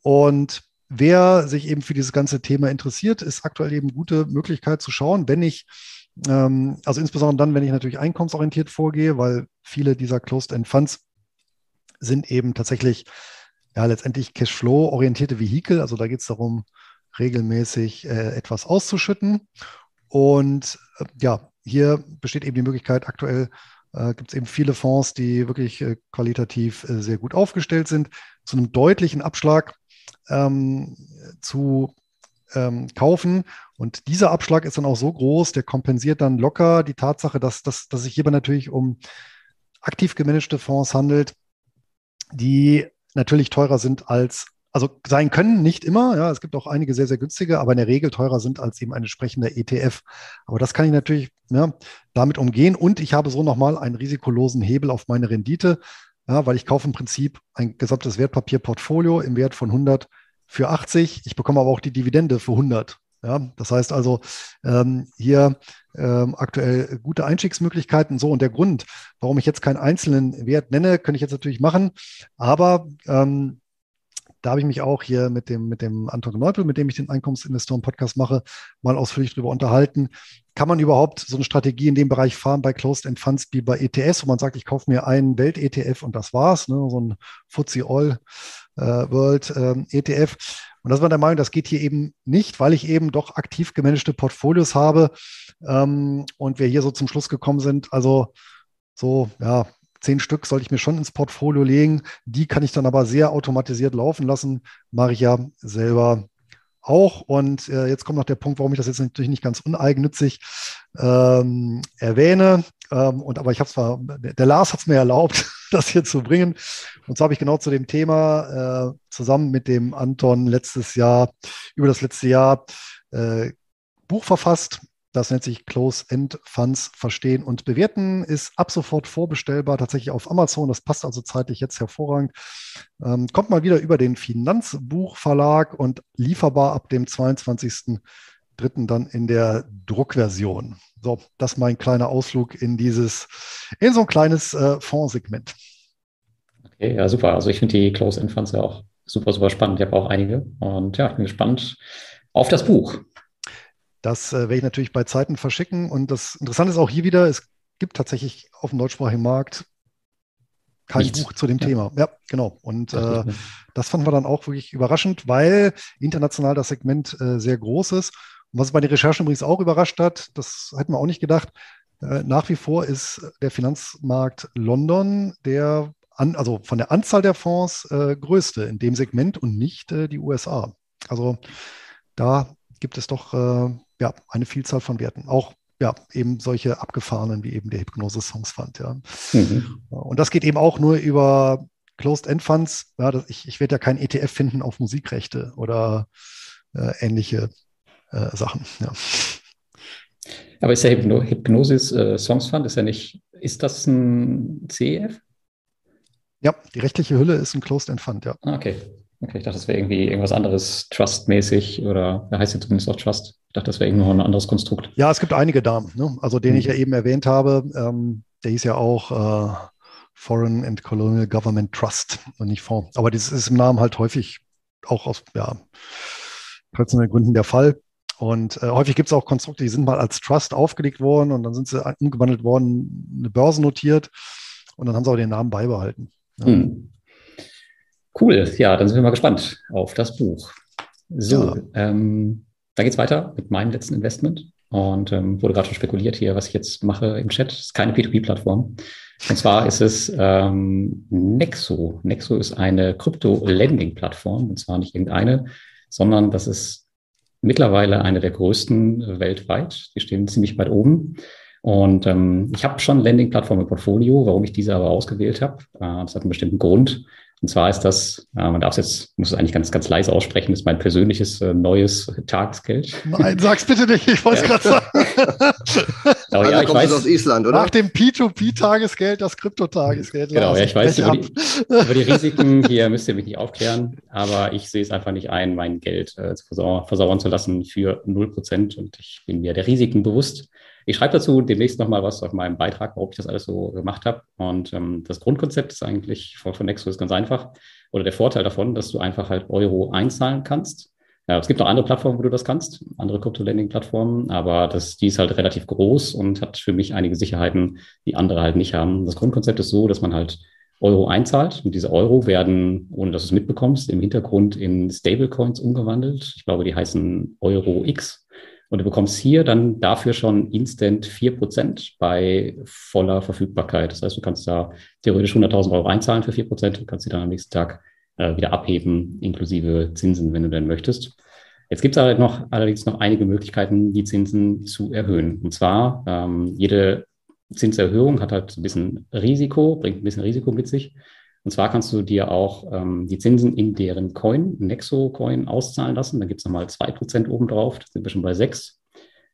Und wer sich eben für dieses ganze Thema interessiert, ist aktuell eben gute Möglichkeit zu schauen, wenn ich, ähm, also insbesondere dann, wenn ich natürlich einkommensorientiert vorgehe, weil viele dieser Closed-End Funds sind eben tatsächlich ja letztendlich Cashflow-orientierte Vehikel. Also da geht es darum, regelmäßig äh, etwas auszuschütten. Und äh, ja, hier besteht eben die Möglichkeit, aktuell äh, gibt es eben viele Fonds, die wirklich äh, qualitativ äh, sehr gut aufgestellt sind, zu einem deutlichen Abschlag ähm, zu ähm, kaufen. Und dieser Abschlag ist dann auch so groß, der kompensiert dann locker die Tatsache, dass, dass, dass sich hierbei natürlich um aktiv gemanagte Fonds handelt, die natürlich teurer sind als, also sein können, nicht immer. Ja, es gibt auch einige sehr, sehr günstige, aber in der Regel teurer sind als eben ein entsprechender ETF. Aber das kann ich natürlich ja, damit umgehen und ich habe so nochmal einen risikolosen Hebel auf meine Rendite, ja, weil ich kaufe im Prinzip ein gesamtes Wertpapierportfolio im Wert von 100 für 80. Ich bekomme aber auch die Dividende für 100. Ja, das heißt also ähm, hier ähm, aktuell gute Einstiegsmöglichkeiten. So und der Grund, warum ich jetzt keinen einzelnen Wert nenne, könnte ich jetzt natürlich machen, aber ähm, da habe ich mich auch hier mit dem, mit dem Anton Neupel, mit dem ich den Einkommensinvestoren-Podcast mache, mal ausführlich darüber unterhalten. Kann man überhaupt so eine Strategie in dem Bereich fahren bei Closed-End Funds wie bei ETS, wo man sagt, ich kaufe mir einen Welt-ETF und das war's, ne? so ein FTSE All äh, World äh, ETF. Und das war der Meinung, das geht hier eben nicht, weil ich eben doch aktiv gemanagte Portfolios habe ähm, und wir hier so zum Schluss gekommen sind. Also so, ja, zehn Stück sollte ich mir schon ins Portfolio legen. Die kann ich dann aber sehr automatisiert laufen lassen. Mache ich ja selber auch. Und äh, jetzt kommt noch der Punkt, warum ich das jetzt natürlich nicht ganz uneigennützig ähm, erwähne. Ähm, und aber ich habe zwar, der Lars hat es mir erlaubt, das hier zu bringen. Und so habe ich genau zu dem Thema äh, zusammen mit dem Anton letztes Jahr, über das letzte Jahr äh, Buch verfasst. Das nennt sich Close-End Funds verstehen und bewerten, ist ab sofort vorbestellbar, tatsächlich auf Amazon. Das passt also zeitlich jetzt hervorragend. Ähm, kommt mal wieder über den Finanzbuchverlag und lieferbar ab dem 22.03. dann in der Druckversion. So, das ist mein kleiner Ausflug in dieses, in so ein kleines äh, Fondssegment. Okay, ja, super. Also ich finde die Close-End Funds ja auch super, super spannend. Ich habe auch einige und ja, ich bin gespannt auf das Buch. Das äh, werde ich natürlich bei Zeiten verschicken. Und das Interessante ist auch hier wieder, es gibt tatsächlich auf dem deutschsprachigen Markt kein Nichts. Buch zu dem ja. Thema. Ja, genau. Und äh, das fanden wir dann auch wirklich überraschend, weil international das Segment äh, sehr groß ist. Und was bei den Recherchen übrigens auch überrascht hat, das hätten wir auch nicht gedacht, äh, nach wie vor ist der Finanzmarkt London der, an, also von der Anzahl der Fonds äh, größte in dem Segment und nicht äh, die USA. Also da gibt es doch äh, ja, eine Vielzahl von Werten. Auch ja, eben solche abgefahrenen wie eben der Hypnose Songs Fund. Ja. Mhm. Und das geht eben auch nur über Closed-End-Funds. Ja, ich, ich werde ja kein ETF finden auf Musikrechte oder äh, ähnliche äh, Sachen. Ja. Aber ist der Hypno Hypnosis äh, Songs Fund, ist ja nicht, ist das ein CEF? Ja, die rechtliche Hülle ist ein Closed-End Fund, ja. Ah, okay. Okay, ich dachte, das wäre irgendwie irgendwas anderes, Trust-mäßig oder wer heißt ja zumindest auch Trust? Ich dachte, das wäre irgendwie noch ein anderes Konstrukt. Ja, es gibt einige Damen, ne? also den mhm. ich ja eben erwähnt habe, ähm, der hieß ja auch äh, Foreign and Colonial Government Trust und nicht Fonds. Aber das ist im Namen halt häufig auch aus ja, traditionellen Gründen der Fall. Und äh, häufig gibt es auch Konstrukte, die sind mal als Trust aufgelegt worden und dann sind sie umgewandelt worden, eine Börse notiert und dann haben sie auch den Namen beibehalten. Ja. Mhm. Cool, ja, dann sind wir mal gespannt auf das Buch. So, ja. ähm, dann geht es weiter mit meinem letzten Investment. Und ähm, wurde gerade schon spekuliert hier, was ich jetzt mache im Chat. Das ist keine P2P-Plattform. Und zwar ist es ähm, Nexo. Nexo ist eine Krypto-Lending-Plattform. Und zwar nicht irgendeine, sondern das ist mittlerweile eine der größten weltweit. Die stehen ziemlich weit oben. Und ähm, ich habe schon Lending-Plattformen im Portfolio, warum ich diese aber ausgewählt habe. Äh, das hat einen bestimmten Grund. Und zwar ist das, äh, man darf es jetzt, muss es eigentlich ganz, ganz leise aussprechen, ist mein persönliches äh, neues Tagesgeld. Nein, sag's bitte nicht, ich wollte es gerade sagen. Aber also ja, ich weiß, aus Island, oder? Nach dem P2P-Tagesgeld, das Krypto-Tagesgeld. Genau, ja, ich weiß über die, über die, Risiken hier müsst ihr mich nicht aufklären, aber ich sehe es einfach nicht ein, mein Geld äh, zu versauern, versauern zu lassen für 0% und ich bin mir der Risiken bewusst. Ich schreibe dazu demnächst nochmal was auf meinem Beitrag, warum ich das alles so gemacht habe. Und ähm, das Grundkonzept ist eigentlich von, von Nexo ist ganz einfach. Oder der Vorteil davon, dass du einfach halt Euro einzahlen kannst. Ja, es gibt noch andere Plattformen, wo du das kannst, andere Crypto-Lending-Plattformen, aber das, die ist halt relativ groß und hat für mich einige Sicherheiten, die andere halt nicht haben. Das Grundkonzept ist so, dass man halt Euro einzahlt und diese Euro werden, ohne dass du es mitbekommst, im Hintergrund in Stablecoins umgewandelt. Ich glaube, die heißen Euro X. Und du bekommst hier dann dafür schon instant 4% bei voller Verfügbarkeit. Das heißt, du kannst da theoretisch 100.000 Euro einzahlen für 4% und kannst sie dann am nächsten Tag äh, wieder abheben, inklusive Zinsen, wenn du denn möchtest. Jetzt gibt es halt noch, allerdings noch einige Möglichkeiten, die Zinsen zu erhöhen. Und zwar, ähm, jede Zinserhöhung hat halt ein bisschen Risiko, bringt ein bisschen Risiko mit sich. Und zwar kannst du dir auch ähm, die Zinsen in deren Coin, Nexo-Coin, auszahlen lassen. Dann gibt es nochmal 2% obendrauf, da sind wir schon bei 6.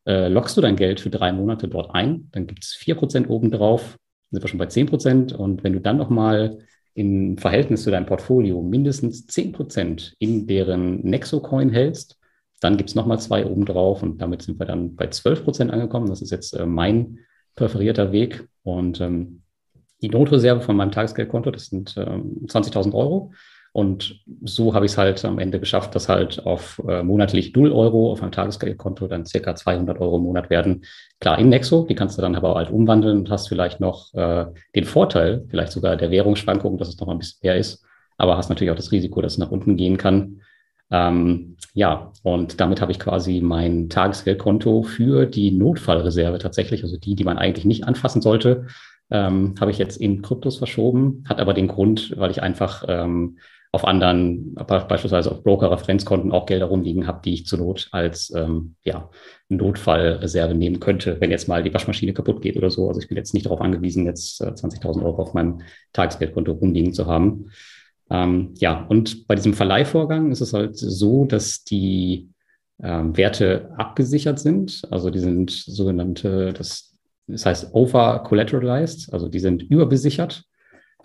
Äh, lockst du dein Geld für drei Monate dort ein, dann gibt es 4% obendrauf, sind wir schon bei 10%. Und wenn du dann nochmal im Verhältnis zu deinem Portfolio mindestens 10% in deren Nexo-Coin hältst, dann gibt es nochmal zwei obendrauf und damit sind wir dann bei 12% angekommen. Das ist jetzt äh, mein präferierter Weg. Und ähm, die Notreserve von meinem Tagesgeldkonto, das sind ähm, 20.000 Euro. Und so habe ich es halt am Ende geschafft, dass halt auf äh, monatlich 0 Euro auf meinem Tagesgeldkonto dann circa 200 Euro im Monat werden. Klar, in Nexo, die kannst du dann aber halt umwandeln und hast vielleicht noch äh, den Vorteil, vielleicht sogar der Währungsschwankungen, dass es noch ein bisschen mehr ist, aber hast natürlich auch das Risiko, dass es nach unten gehen kann. Ähm, ja, und damit habe ich quasi mein Tagesgeldkonto für die Notfallreserve tatsächlich, also die, die man eigentlich nicht anfassen sollte, ähm, habe ich jetzt in Kryptos verschoben, hat aber den Grund, weil ich einfach ähm, auf anderen, beispielsweise auf Broker-Referenzkonten auch Gelder rumliegen habe, die ich zur Not als ähm, ja, Notfallreserve nehmen könnte, wenn jetzt mal die Waschmaschine kaputt geht oder so. Also ich bin jetzt nicht darauf angewiesen, jetzt äh, 20.000 Euro auf meinem Tagesgeldkonto rumliegen zu haben. Ähm, ja, und bei diesem Verleihvorgang ist es halt so, dass die ähm, Werte abgesichert sind. Also die sind sogenannte, das das heißt over collateralized, also die sind überbesichert.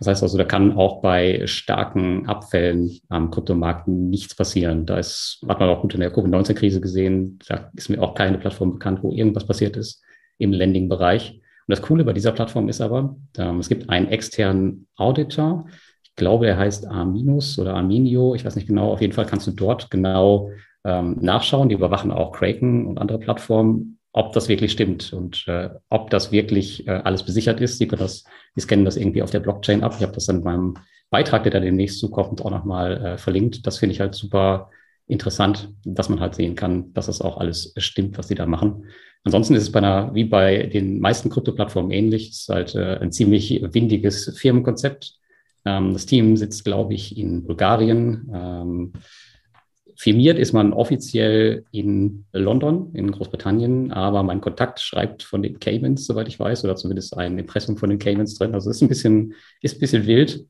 Das heißt also, da kann auch bei starken Abfällen am Kryptomarkt nichts passieren. Da ist, hat man auch gut in der Covid-19-Krise gesehen, da ist mir auch keine Plattform bekannt, wo irgendwas passiert ist im Lending-Bereich. Und das Coole bei dieser Plattform ist aber, ähm, es gibt einen externen Auditor. Ich glaube, der heißt Arminus oder Arminio. Ich weiß nicht genau. Auf jeden Fall kannst du dort genau ähm, nachschauen. Die überwachen auch Kraken und andere Plattformen ob das wirklich stimmt und äh, ob das wirklich äh, alles besichert ist. Sie können das, die scannen das irgendwie auf der Blockchain ab. Ich habe das dann in meinem Beitrag, der da demnächst zukommt, auch nochmal äh, verlinkt. Das finde ich halt super interessant, dass man halt sehen kann, dass das auch alles stimmt, was die da machen. Ansonsten ist es bei einer, wie bei den meisten Krypto-Plattformen ähnlich. Es ist halt äh, ein ziemlich windiges Firmenkonzept. Ähm, das Team sitzt, glaube ich, in Bulgarien. Ähm, Firmiert ist man offiziell in London, in Großbritannien, aber mein Kontakt schreibt von den Caymans, soweit ich weiß, oder zumindest ein Impressum von den Caymans drin. Also ist ein bisschen, ist ein bisschen wild,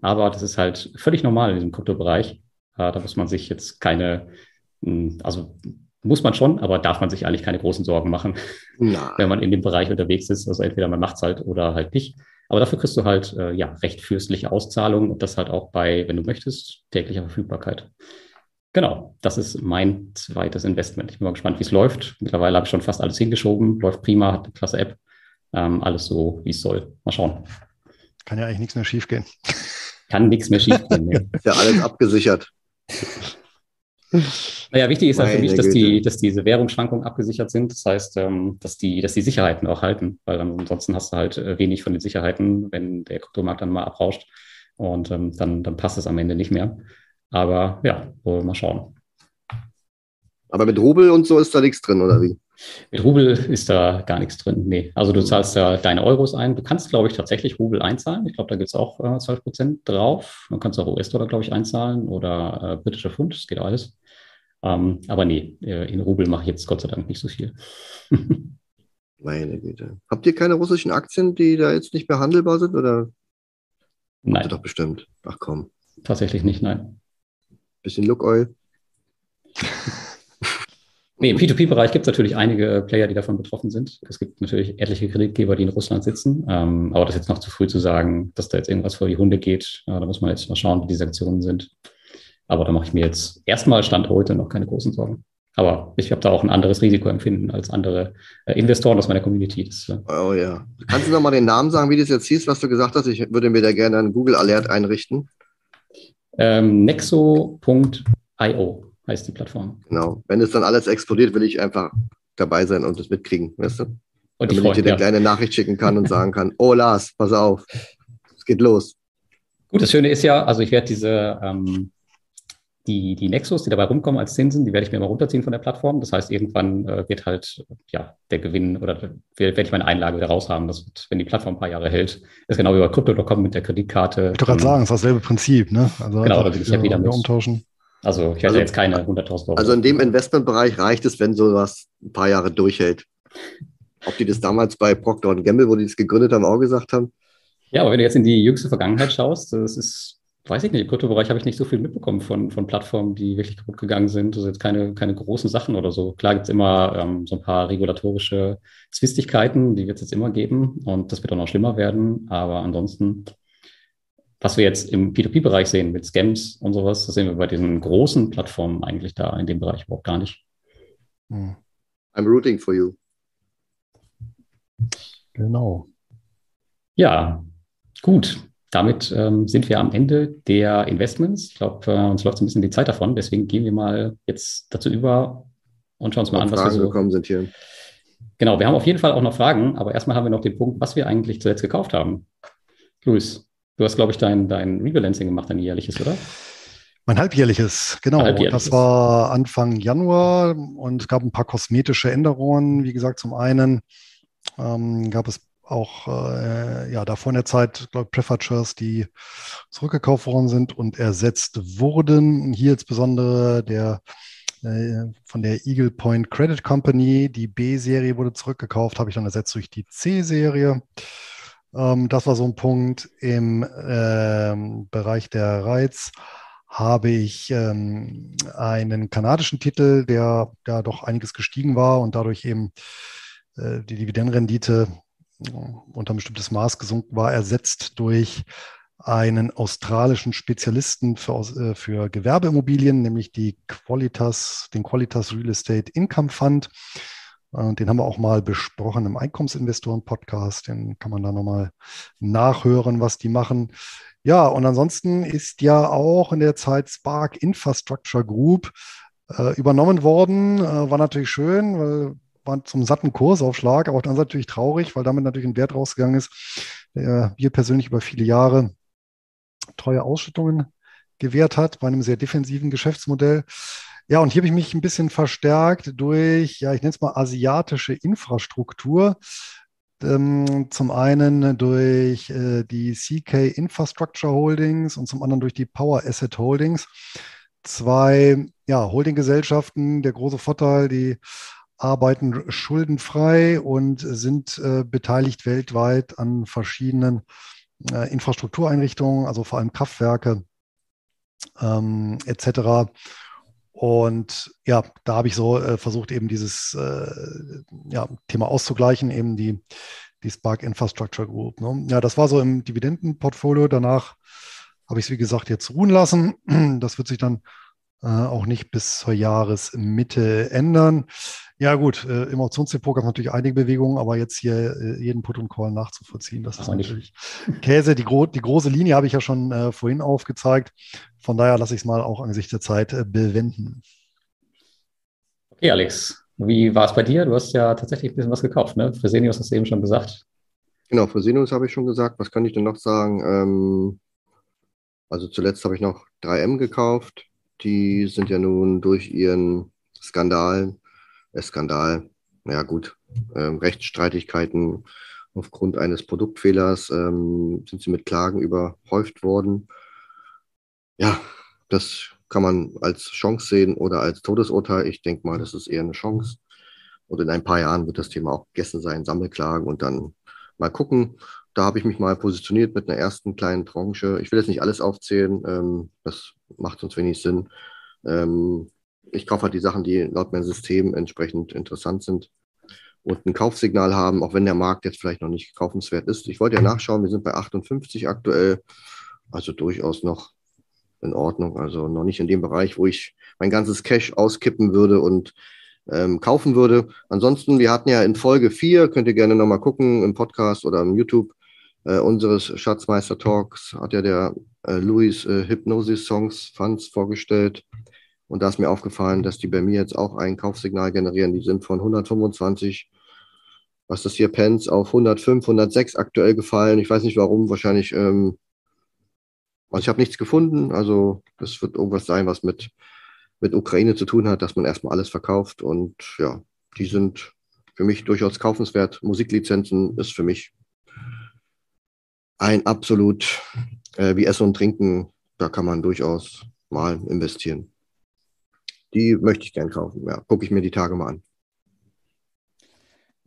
aber das ist halt völlig normal in diesem Kryptobereich. Äh, da muss man sich jetzt keine, hm, also muss man schon, aber darf man sich eigentlich keine großen Sorgen machen, Na. wenn man in dem Bereich unterwegs ist. Also entweder man macht es halt oder halt nicht. Aber dafür kriegst du halt äh, ja recht fürstliche Auszahlungen und das halt auch bei, wenn du möchtest, täglicher Verfügbarkeit. Genau, das ist mein zweites Investment. Ich bin mal gespannt, wie es läuft. Mittlerweile habe ich schon fast alles hingeschoben, läuft prima, hat eine klasse App, ähm, alles so, wie es soll. Mal schauen. Kann ja eigentlich nichts mehr schiefgehen. Kann nichts mehr schiefgehen. Nee. Ist ja alles abgesichert. Naja, wichtig ist halt für mich, dass, die, dass diese Währungsschwankungen abgesichert sind. Das heißt, ähm, dass, die, dass die Sicherheiten auch halten, weil ansonsten hast du halt äh, wenig von den Sicherheiten, wenn der Kryptomarkt dann mal abrauscht. Und ähm, dann, dann passt es am Ende nicht mehr. Aber ja, mal schauen. Aber mit Rubel und so ist da nichts drin, oder wie? Mit Rubel ist da gar nichts drin. Nee. Also du zahlst da deine Euros ein. Du kannst, glaube ich, tatsächlich Rubel einzahlen. Ich glaube, da gibt es auch äh, 12 Prozent drauf. Man kannst auch US-Dollar, glaube ich, einzahlen oder äh, britische Pfund. Das geht alles. Ähm, aber nee, äh, in Rubel mache ich jetzt Gott sei Dank nicht so viel. Meine Güte. Habt ihr keine russischen Aktien, die da jetzt nicht mehr handelbar sind? Oder? Nein. Doch bestimmt. Ach komm. Tatsächlich nicht, nein. Bisschen Look Oil. Nee, im P2P-Bereich gibt es natürlich einige Player, die davon betroffen sind. Es gibt natürlich etliche Kreditgeber, die in Russland sitzen. Ähm, aber das ist jetzt noch zu früh zu sagen, dass da jetzt irgendwas vor die Hunde geht. Ja, da muss man jetzt mal schauen, wie die Sanktionen sind. Aber da mache ich mir jetzt erstmal Stand heute noch keine großen Sorgen. Aber ich habe da auch ein anderes Risikoempfinden als andere äh, Investoren aus meiner Community. Das, äh oh ja. Kannst du nochmal den Namen sagen, wie das jetzt hieß, was du gesagt hast? Ich würde mir da gerne einen Google Alert einrichten. Ähm, Nexo.io heißt die Plattform. Genau. Wenn es dann alles explodiert, will ich einfach dabei sein und es mitkriegen, weißt du? Und Damit ich, ich dir eine kleine Nachricht schicken kann und sagen kann, oh Lars, pass auf, es geht los. Gut, das Schöne ist ja, also ich werde diese, ähm, die, die Nexus, die dabei rumkommen als Zinsen, die werde ich mir mal runterziehen von der Plattform. Das heißt, irgendwann äh, wird halt ja, der Gewinn oder werde ich meine Einlage wieder raushaben. Das wird, wenn die Plattform ein paar Jahre hält, ist genau wie bei Crypto.com mit der Kreditkarte. Ich wollte gerade sagen, es ist dasselbe Prinzip, ne? Also genau, da will ich ja wieder mit. umtauschen. Also ich hätte also, jetzt keine 100.000 Euro. Also in dem Investmentbereich reicht es, wenn sowas ein paar Jahre durchhält. Ob die das damals bei Procter Gamble, wo die das gegründet haben, auch gesagt haben? Ja, aber wenn du jetzt in die jüngste Vergangenheit schaust, das ist, weiß ich nicht, im Kryptobereich habe ich nicht so viel mitbekommen von, von Plattformen, die wirklich kaputt gegangen sind. Also jetzt keine, keine großen Sachen oder so. Klar gibt es immer ähm, so ein paar regulatorische Zwistigkeiten, die wird es jetzt immer geben und das wird auch noch schlimmer werden. Aber ansonsten was wir jetzt im P2P-Bereich sehen mit Scams und sowas, das sehen wir bei diesen großen Plattformen eigentlich da in dem Bereich überhaupt gar nicht. Hm. I'm rooting for you. Genau. Ja, gut. Damit ähm, sind wir am Ende der Investments. Ich glaube, äh, uns läuft so ein bisschen die Zeit davon. Deswegen gehen wir mal jetzt dazu über und schauen uns mal an, was Fragen wir so gekommen sind hier. Genau, wir haben auf jeden Fall auch noch Fragen, aber erstmal haben wir noch den Punkt, was wir eigentlich zuletzt gekauft haben. Luis, Du hast, glaube ich, dein, dein Rebalancing gemacht, dein jährliches, oder? Mein halbjährliches, genau. Halbjährliches. Das war Anfang Januar und es gab ein paar kosmetische Änderungen. Wie gesagt, zum einen ähm, gab es auch äh, ja davor in der Zeit, glaube ich, Preferred die zurückgekauft worden sind und ersetzt wurden. Hier insbesondere der äh, von der Eagle Point Credit Company, die B-Serie wurde zurückgekauft, habe ich dann ersetzt durch die C-Serie. Ähm, das war so ein Punkt. Im ähm, Bereich der Reiz habe ich ähm, einen kanadischen Titel, der da doch einiges gestiegen war und dadurch eben äh, die Dividendenrendite äh, unter ein bestimmtes Maß gesunken war, ersetzt durch einen australischen Spezialisten für, äh, für Gewerbeimmobilien, nämlich die Qualitas, den Qualitas Real Estate Income Fund. Und den haben wir auch mal besprochen im Einkommensinvestoren-Podcast. Den kann man da nochmal nachhören, was die machen. Ja, und ansonsten ist ja auch in der Zeit Spark Infrastructure Group äh, übernommen worden. Äh, war natürlich schön, weil war zum satten Kursaufschlag, aber dann natürlich traurig, weil damit natürlich ein Wert rausgegangen ist, der wir persönlich über viele Jahre treue Ausschüttungen gewährt hat bei einem sehr defensiven Geschäftsmodell. Ja, und hier habe ich mich ein bisschen verstärkt durch, ja, ich nenne es mal asiatische Infrastruktur. Ähm, zum einen durch äh, die CK Infrastructure Holdings und zum anderen durch die Power Asset Holdings. Zwei ja, Holdinggesellschaften, der große Vorteil, die arbeiten schuldenfrei und sind äh, beteiligt weltweit an verschiedenen äh, Infrastruktureinrichtungen, also vor allem Kraftwerke ähm, etc. Und ja, da habe ich so äh, versucht, eben dieses äh, ja, Thema auszugleichen, eben die, die Spark Infrastructure Group. Ne? Ja, das war so im Dividendenportfolio. Danach habe ich es, wie gesagt, jetzt ruhen lassen. Das wird sich dann äh, auch nicht bis zur Jahresmitte ändern. Ja, gut, äh, im Optionsdepot gab es natürlich einige Bewegungen, aber jetzt hier äh, jeden Put und Call nachzuvollziehen, das ist natürlich Käse. Die, gro die große Linie habe ich ja schon äh, vorhin aufgezeigt. Von daher lasse ich es mal auch angesichts der Zeit äh, bewenden. Okay, Alex, wie war es bei dir? Du hast ja tatsächlich ein bisschen was gekauft, ne? Fresenius hast du eben schon gesagt. Genau, Fresenius habe ich schon gesagt. Was kann ich denn noch sagen? Ähm, Also zuletzt habe ich noch 3M gekauft. Die sind ja nun durch ihren Skandal, Skandal, naja gut, ähm, Rechtsstreitigkeiten aufgrund eines Produktfehlers ähm, sind sie mit Klagen überhäuft worden. Ja, das kann man als Chance sehen oder als Todesurteil. Ich denke mal, das ist eher eine Chance. Und in ein paar Jahren wird das Thema auch gegessen sein, Sammelklagen und dann mal gucken. Da habe ich mich mal positioniert mit einer ersten kleinen Tranche. Ich will jetzt nicht alles aufzählen, ähm, das macht sonst wenig Sinn. Ähm, ich kaufe halt die Sachen, die laut meinem System entsprechend interessant sind und ein Kaufsignal haben, auch wenn der Markt jetzt vielleicht noch nicht kaufenswert ist. Ich wollte ja nachschauen, wir sind bei 58 aktuell, also durchaus noch in Ordnung, also noch nicht in dem Bereich, wo ich mein ganzes Cash auskippen würde und ähm, kaufen würde. Ansonsten, wir hatten ja in Folge 4, könnt ihr gerne nochmal gucken im Podcast oder im YouTube äh, unseres Schatzmeister Talks, hat ja der äh, Louis äh, Hypnosis Songs Funds vorgestellt. Und da ist mir aufgefallen, dass die bei mir jetzt auch ein Kaufsignal generieren. Die sind von 125, was das hier Pence, auf 105, 106 aktuell gefallen. Ich weiß nicht warum, wahrscheinlich, ähm, also ich habe nichts gefunden. Also das wird irgendwas sein, was mit mit Ukraine zu tun hat, dass man erstmal alles verkauft. Und ja, die sind für mich durchaus kaufenswert. Musiklizenzen ist für mich ein absolut äh, wie Essen und Trinken. Da kann man durchaus mal investieren. Die möchte ich gern kaufen. Ja, gucke ich mir die Tage mal an.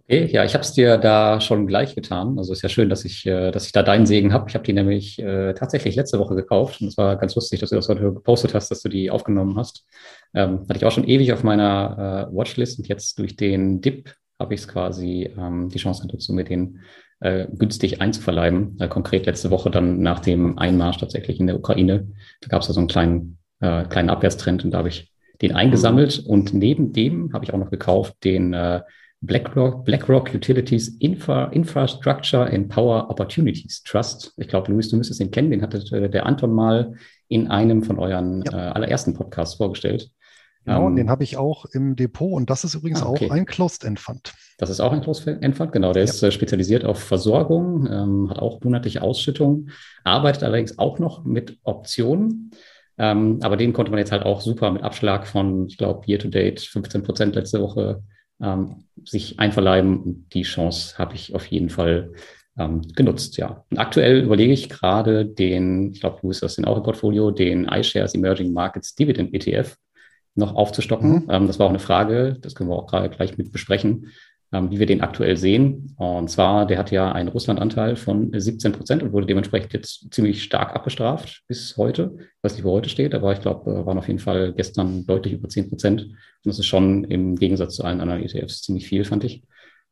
Okay, ja, ich habe es dir da schon gleich getan. Also ist ja schön, dass ich, äh, dass ich da deinen Segen habe. Ich habe die nämlich äh, tatsächlich letzte Woche gekauft und es war ganz lustig, dass du das heute gepostet hast, dass du die aufgenommen hast. Ähm, hatte ich auch schon ewig auf meiner äh, Watchlist und jetzt durch den Dip habe ich es quasi ähm, die Chance dazu, mir den äh, günstig einzuverleiben. Äh, konkret letzte Woche dann nach dem Einmarsch tatsächlich in der Ukraine. Da gab es ja so einen kleinen, äh, kleinen Abwärtstrend und da habe ich den eingesammelt und neben dem habe ich auch noch gekauft den äh, BlackRock, BlackRock Utilities Infra, Infrastructure and Power Opportunities Trust. Ich glaube, Luis, du müsstest ihn kennen. Den hatte äh, der Anton mal in einem von euren ja. äh, allerersten Podcasts vorgestellt. Genau, ähm, den habe ich auch im Depot und das ist übrigens ah, okay. auch ein Closed End Fund. Das ist auch ein Closed End Fund, genau. Der ja. ist äh, spezialisiert auf Versorgung, ähm, hat auch monatliche Ausschüttungen, arbeitet allerdings auch noch mit Optionen. Ähm, aber den konnte man jetzt halt auch super mit Abschlag von, ich glaube, Year to Date 15 Prozent letzte Woche ähm, sich einverleiben. Und die Chance habe ich auf jeden Fall ähm, genutzt, ja. Und aktuell überlege ich gerade den, ich glaube, du hast das in auch im Portfolio, den iShares Emerging Markets Dividend ETF noch aufzustocken. Mhm. Ähm, das war auch eine Frage, das können wir auch gerade gleich mit besprechen ähm, wie wir den aktuell sehen. Und zwar, der hat ja einen Russlandanteil von 17 Prozent und wurde dementsprechend jetzt ziemlich stark abgestraft bis heute. Ich weiß nicht, wo heute steht, aber ich glaube, äh, waren auf jeden Fall gestern deutlich über 10 Prozent. Und das ist schon im Gegensatz zu allen anderen ETFs ziemlich viel, fand ich.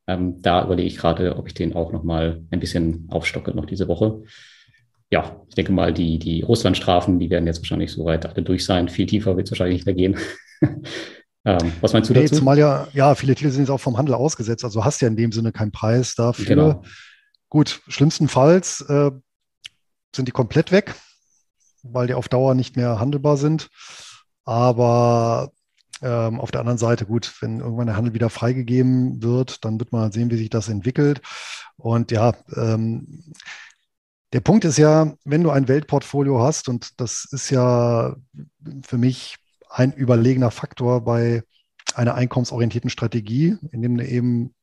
Ähm, da überlege ich gerade, ob ich den auch nochmal ein bisschen aufstocke noch diese Woche. Ja, ich denke mal, die, die Russlandstrafen, die werden jetzt wahrscheinlich so weit alle durch sein. Viel tiefer wird es wahrscheinlich nicht mehr gehen. Ähm, was meinst du nee, dazu? Zumal ja, ja, viele Titel sind jetzt auch vom Handel ausgesetzt, also hast ja in dem Sinne keinen Preis dafür. Genau. Gut, schlimmstenfalls äh, sind die komplett weg, weil die auf Dauer nicht mehr handelbar sind. Aber ähm, auf der anderen Seite, gut, wenn irgendwann der Handel wieder freigegeben wird, dann wird man halt sehen, wie sich das entwickelt. Und ja, ähm, der Punkt ist ja, wenn du ein Weltportfolio hast, und das ist ja für mich ein überlegener Faktor bei einer einkommensorientierten Strategie, in dem du eben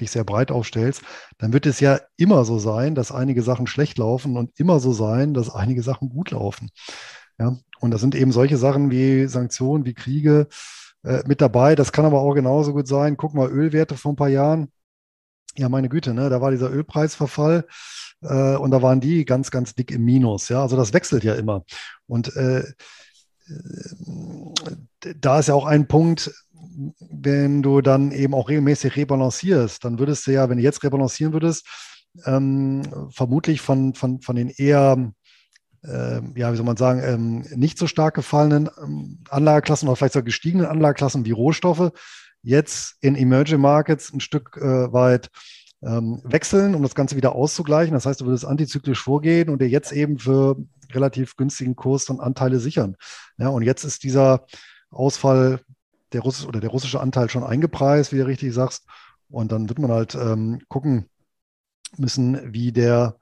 dich sehr breit aufstellst, dann wird es ja immer so sein, dass einige Sachen schlecht laufen und immer so sein, dass einige Sachen gut laufen. Ja, und das sind eben solche Sachen wie Sanktionen, wie Kriege äh, mit dabei. Das kann aber auch genauso gut sein. Guck mal, Ölwerte vor ein paar Jahren. Ja, meine Güte, ne? da war dieser Ölpreisverfall äh, und da waren die ganz, ganz dick im Minus. Ja, also das wechselt ja immer. Und äh, da ist ja auch ein Punkt, wenn du dann eben auch regelmäßig rebalancierst, dann würdest du ja, wenn du jetzt rebalancieren würdest, ähm, vermutlich von, von, von den eher, äh, ja, wie soll man sagen, ähm, nicht so stark gefallenen ähm, Anlageklassen oder vielleicht sogar gestiegenen Anlageklassen wie Rohstoffe jetzt in Emerging Markets ein Stück äh, weit ähm, wechseln, um das Ganze wieder auszugleichen. Das heißt, du würdest antizyklisch vorgehen und dir jetzt eben für relativ günstigen Kurs dann Anteile sichern. Ja, und jetzt ist dieser Ausfall der Russisch oder der russische Anteil schon eingepreist, wie du richtig sagst. Und dann wird man halt ähm, gucken müssen, wie der,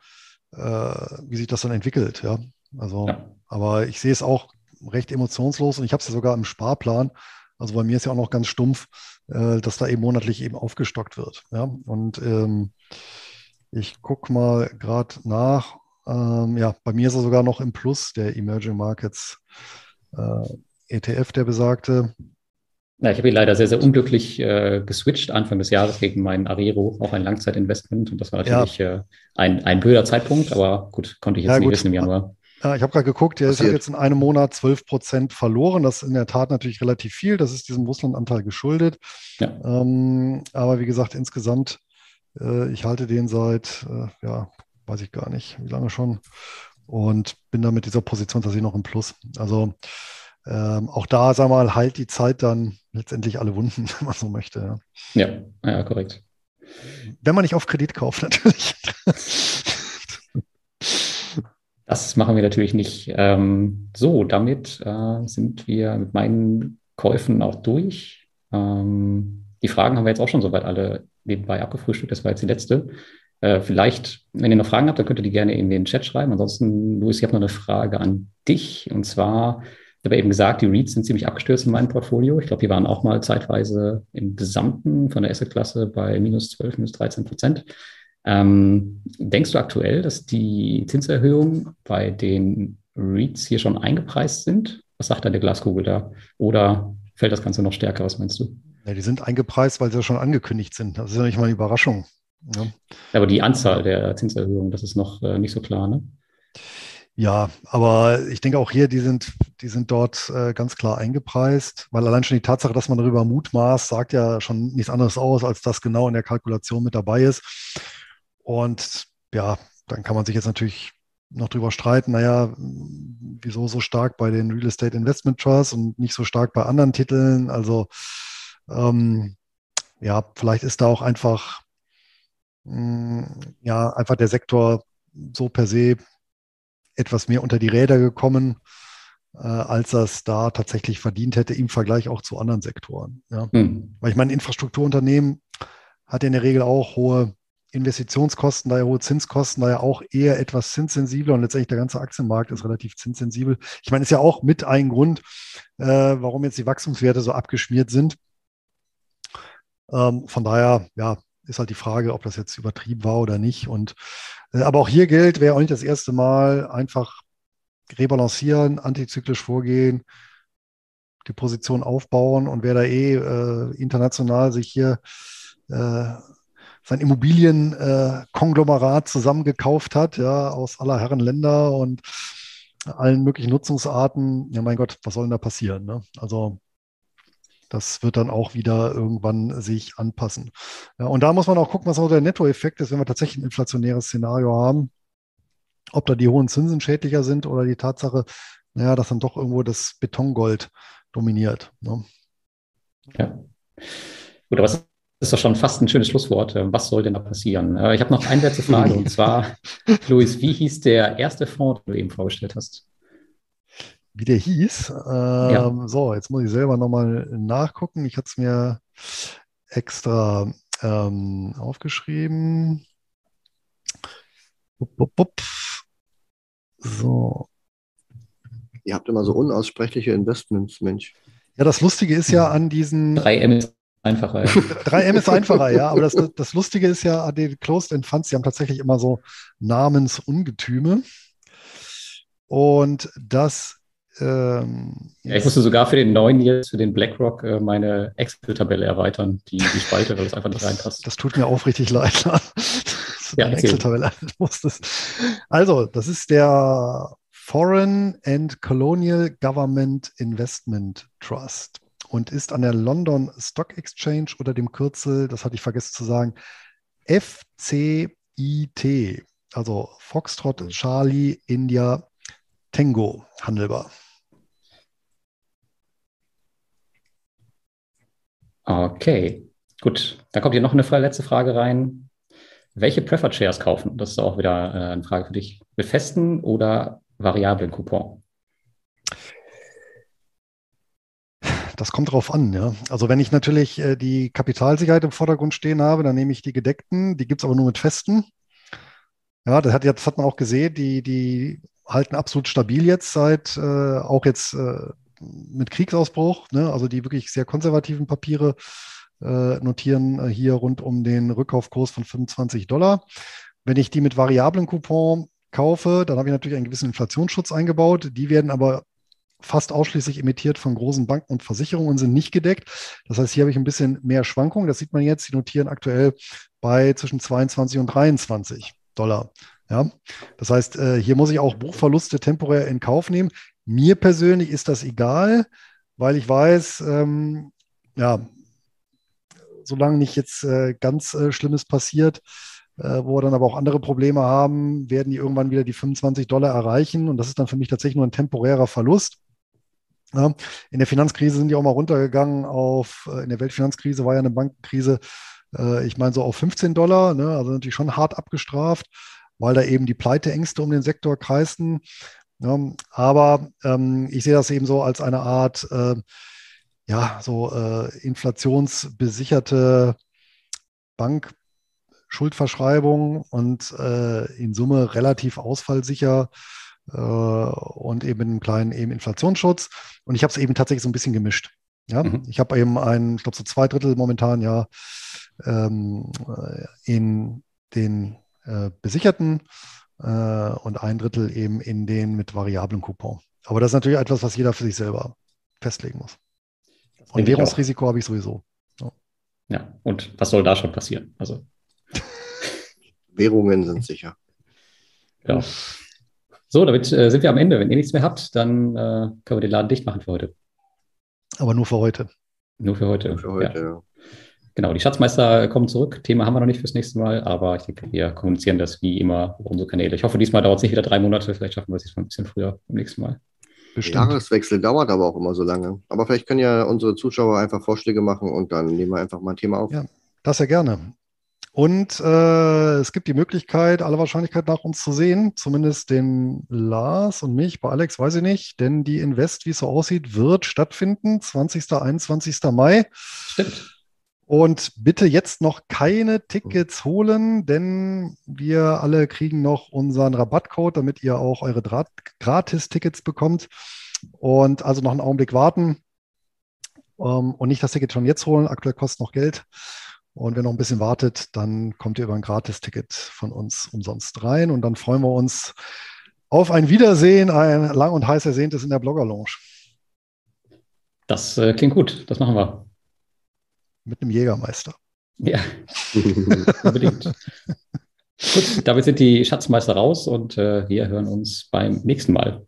äh, wie sich das dann entwickelt. Ja. Also, ja. aber ich sehe es auch recht emotionslos und ich habe es ja sogar im Sparplan. Also bei mir ist ja auch noch ganz stumpf, äh, dass da eben monatlich eben aufgestockt wird. Ja? Und ähm, ich gucke mal gerade nach. Ähm, ja, bei mir ist er sogar noch im Plus, der Emerging Markets äh, ETF, der besagte. Ja, ich habe ihn leider sehr, sehr unglücklich äh, geswitcht Anfang des Jahres gegen meinen Arero, auch ein Langzeitinvestment. Und das war natürlich ja. äh, ein, ein blöder Zeitpunkt, aber gut, konnte ich jetzt ja, nicht gut. wissen im Januar. Ja, ich habe gerade geguckt, der hat jetzt in einem Monat 12 Prozent verloren. Das ist in der Tat natürlich relativ viel. Das ist diesem Russland-Anteil geschuldet. Ja. Ähm, aber wie gesagt, insgesamt, äh, ich halte den seit, äh, ja, weiß ich gar nicht, wie lange schon. Und bin da mit dieser Position tatsächlich noch im Plus. Also ähm, auch da, sag mal, heilt die Zeit dann letztendlich alle Wunden, wenn man so möchte. Ja, ja, ja korrekt. Wenn man nicht auf Kredit kauft, natürlich. Das machen wir natürlich nicht. Ähm, so, damit äh, sind wir mit meinen Käufen auch durch. Ähm, die Fragen haben wir jetzt auch schon soweit alle nebenbei abgefrühstückt. Das war jetzt die letzte. Äh, vielleicht, wenn ihr noch Fragen habt, dann könnt ihr die gerne in den Chat schreiben. Ansonsten, Luis, ich habe noch eine Frage an dich. Und zwar, ich habe eben gesagt, die Reads sind ziemlich abgestürzt in meinem Portfolio. Ich glaube, die waren auch mal zeitweise im Gesamten von der Asset-Klasse bei minus 12, minus 13 Prozent. Ähm, denkst du aktuell, dass die Zinserhöhungen bei den REITs hier schon eingepreist sind? Was sagt da der Glaskugel da? Oder fällt das Ganze noch stärker? Was meinst du? Ja, die sind eingepreist, weil sie ja schon angekündigt sind. Das ist ja nicht mal eine Überraschung. Ja. Aber die Anzahl der Zinserhöhungen, das ist noch äh, nicht so klar, ne? Ja, aber ich denke auch hier, die sind, die sind dort äh, ganz klar eingepreist, weil allein schon die Tatsache, dass man darüber mutmaßt, sagt ja schon nichts anderes aus, als dass genau in der Kalkulation mit dabei ist. Und ja, dann kann man sich jetzt natürlich noch drüber streiten, naja, wieso so stark bei den Real Estate Investment Trusts und nicht so stark bei anderen Titeln? Also ähm, ja, vielleicht ist da auch einfach, ja, einfach der Sektor so per se etwas mehr unter die Räder gekommen, äh, als das da tatsächlich verdient hätte im Vergleich auch zu anderen Sektoren. Ja. Hm. Weil ich meine, Infrastrukturunternehmen hat ja in der Regel auch hohe Investitionskosten, daher hohe Zinskosten, daher auch eher etwas zinssensibler und letztendlich der ganze Aktienmarkt ist relativ zinssensibel. Ich meine, ist ja auch mit ein Grund, äh, warum jetzt die Wachstumswerte so abgeschmiert sind. Ähm, von daher, ja, ist halt die Frage, ob das jetzt übertrieben war oder nicht. Und äh, aber auch hier gilt, wäre auch nicht das erste Mal, einfach rebalancieren, antizyklisch vorgehen, die Position aufbauen und wer da eh äh, international sich hier äh, sein Immobilienkonglomerat äh, zusammengekauft hat, ja, aus aller Herren Länder und allen möglichen Nutzungsarten. Ja, mein Gott, was soll denn da passieren? Ne? Also das wird dann auch wieder irgendwann sich anpassen. Ja, und da muss man auch gucken, was auch der Nettoeffekt ist, wenn wir tatsächlich ein inflationäres Szenario haben. Ob da die hohen Zinsen schädlicher sind oder die Tatsache, naja, dass dann doch irgendwo das Betongold dominiert. Ne? Ja. Gut, aber das ist doch schon fast ein schönes Schlusswort. Äh, was soll denn da passieren? Äh, ich habe noch eine letzte Frage und zwar, Luis, wie hieß der erste Fonds, den du eben vorgestellt hast? Wie der hieß? Ähm, ja. So, jetzt muss ich selber nochmal nachgucken. Ich hatte es mir extra ähm, aufgeschrieben. Bup, bup, bup. So. Ihr habt immer so unaussprechliche Investments, Mensch. Ja, das Lustige ist ja an diesen. 3M Einfacher, ja. 3M ist einfacher, ja. Aber das, das Lustige ist ja, die Closed End Funds, die haben tatsächlich immer so Namensungetüme. Und das. Ähm, ja, ich musste sogar für den neuen jetzt, für den BlackRock, äh, meine Excel-Tabelle erweitern, die, die Spalte, weil es einfach nicht das, reinpasst. Das tut mir aufrichtig leid. ja, Excel-Tabelle Also, das ist der Foreign and Colonial Government Investment Trust und ist an der London Stock Exchange unter dem Kürzel, das hatte ich vergessen zu sagen, FCIT, also Foxtrot. Charlie India Tango handelbar. Okay, gut. Da kommt hier noch eine letzte Frage rein. Welche Preferred Shares kaufen? Das ist auch wieder äh, eine Frage für dich. Mit festen oder variablen Coupon? Das kommt drauf an, ja. Also wenn ich natürlich äh, die Kapitalsicherheit im Vordergrund stehen habe, dann nehme ich die gedeckten, die gibt es aber nur mit festen. Ja, das hat, das hat man auch gesehen, die, die halten absolut stabil jetzt seit, äh, auch jetzt äh, mit Kriegsausbruch, ne? also die wirklich sehr konservativen Papiere äh, notieren äh, hier rund um den Rückkaufkurs von 25 Dollar. Wenn ich die mit variablen Coupon kaufe, dann habe ich natürlich einen gewissen Inflationsschutz eingebaut. Die werden aber fast ausschließlich emittiert von großen Banken und Versicherungen und sind nicht gedeckt. Das heißt, hier habe ich ein bisschen mehr Schwankungen. Das sieht man jetzt. Die notieren aktuell bei zwischen 22 und 23 Dollar. Ja, das heißt, äh, hier muss ich auch Buchverluste temporär in Kauf nehmen. Mir persönlich ist das egal, weil ich weiß, ähm, ja, solange nicht jetzt äh, ganz äh, Schlimmes passiert, äh, wo wir dann aber auch andere Probleme haben, werden die irgendwann wieder die 25 Dollar erreichen. Und das ist dann für mich tatsächlich nur ein temporärer Verlust. Ja, in der Finanzkrise sind die auch mal runtergegangen auf, äh, in der Weltfinanzkrise war ja eine Bankenkrise, äh, ich meine so auf 15 Dollar, ne, also natürlich schon hart abgestraft, weil da eben die Pleiteängste um den Sektor kreisten. Ja, aber ähm, ich sehe das eben so als eine Art, äh, ja, so äh, inflationsbesicherte Bank-Schuldverschreibung und äh, in Summe relativ ausfallsicher äh, und eben einen kleinen eben Inflationsschutz. Und ich habe es eben tatsächlich so ein bisschen gemischt. Ja, mhm. ich habe eben ein, ich glaube so zwei Drittel momentan ja ähm, in den äh, besicherten äh, und ein Drittel eben in den mit variablen Coupon. Aber das ist natürlich etwas, was jeder für sich selber festlegen muss. Und Währungsrisiko habe ich sowieso. Ja. ja, und was soll da schon passieren? Also. Währungen sind sicher. Ja. So, damit äh, sind wir am Ende. Wenn ihr nichts mehr habt, dann äh, können wir den Laden dicht machen für heute. Aber nur für heute. Nur für heute. Nur für heute, ja. ja. Genau, die Schatzmeister kommen zurück. Thema haben wir noch nicht fürs nächste Mal, aber ich denke, wir kommunizieren das wie immer über unsere Kanäle. Ich hoffe, diesmal dauert es nicht wieder drei Monate. Vielleicht schaffen wir es jetzt mal ein bisschen früher beim nächsten Mal. Jahreswechsel dauert aber auch immer so lange. Aber vielleicht können ja unsere Zuschauer einfach Vorschläge machen und dann nehmen wir einfach mal ein Thema auf. Ja, das ja gerne. Und äh, es gibt die Möglichkeit, aller Wahrscheinlichkeit nach uns zu sehen, zumindest den Lars und mich. Bei Alex weiß ich nicht, denn die Invest, wie es so aussieht, wird stattfinden, 20. 21. Mai. Stimmt. Und bitte jetzt noch keine Tickets holen, denn wir alle kriegen noch unseren Rabattcode, damit ihr auch eure Gratis-Tickets bekommt. Und also noch einen Augenblick warten ähm, und nicht das Ticket schon jetzt holen. Aktuell kostet noch Geld. Und wer noch ein bisschen wartet, dann kommt ihr über ein Gratis-Ticket von uns umsonst rein. Und dann freuen wir uns auf ein Wiedersehen, ein lang und heiß ersehntes in der Blogger Lounge. Das äh, klingt gut. Das machen wir mit einem Jägermeister. Ja, unbedingt. Gut, damit sind die Schatzmeister raus und äh, wir hören uns beim nächsten Mal.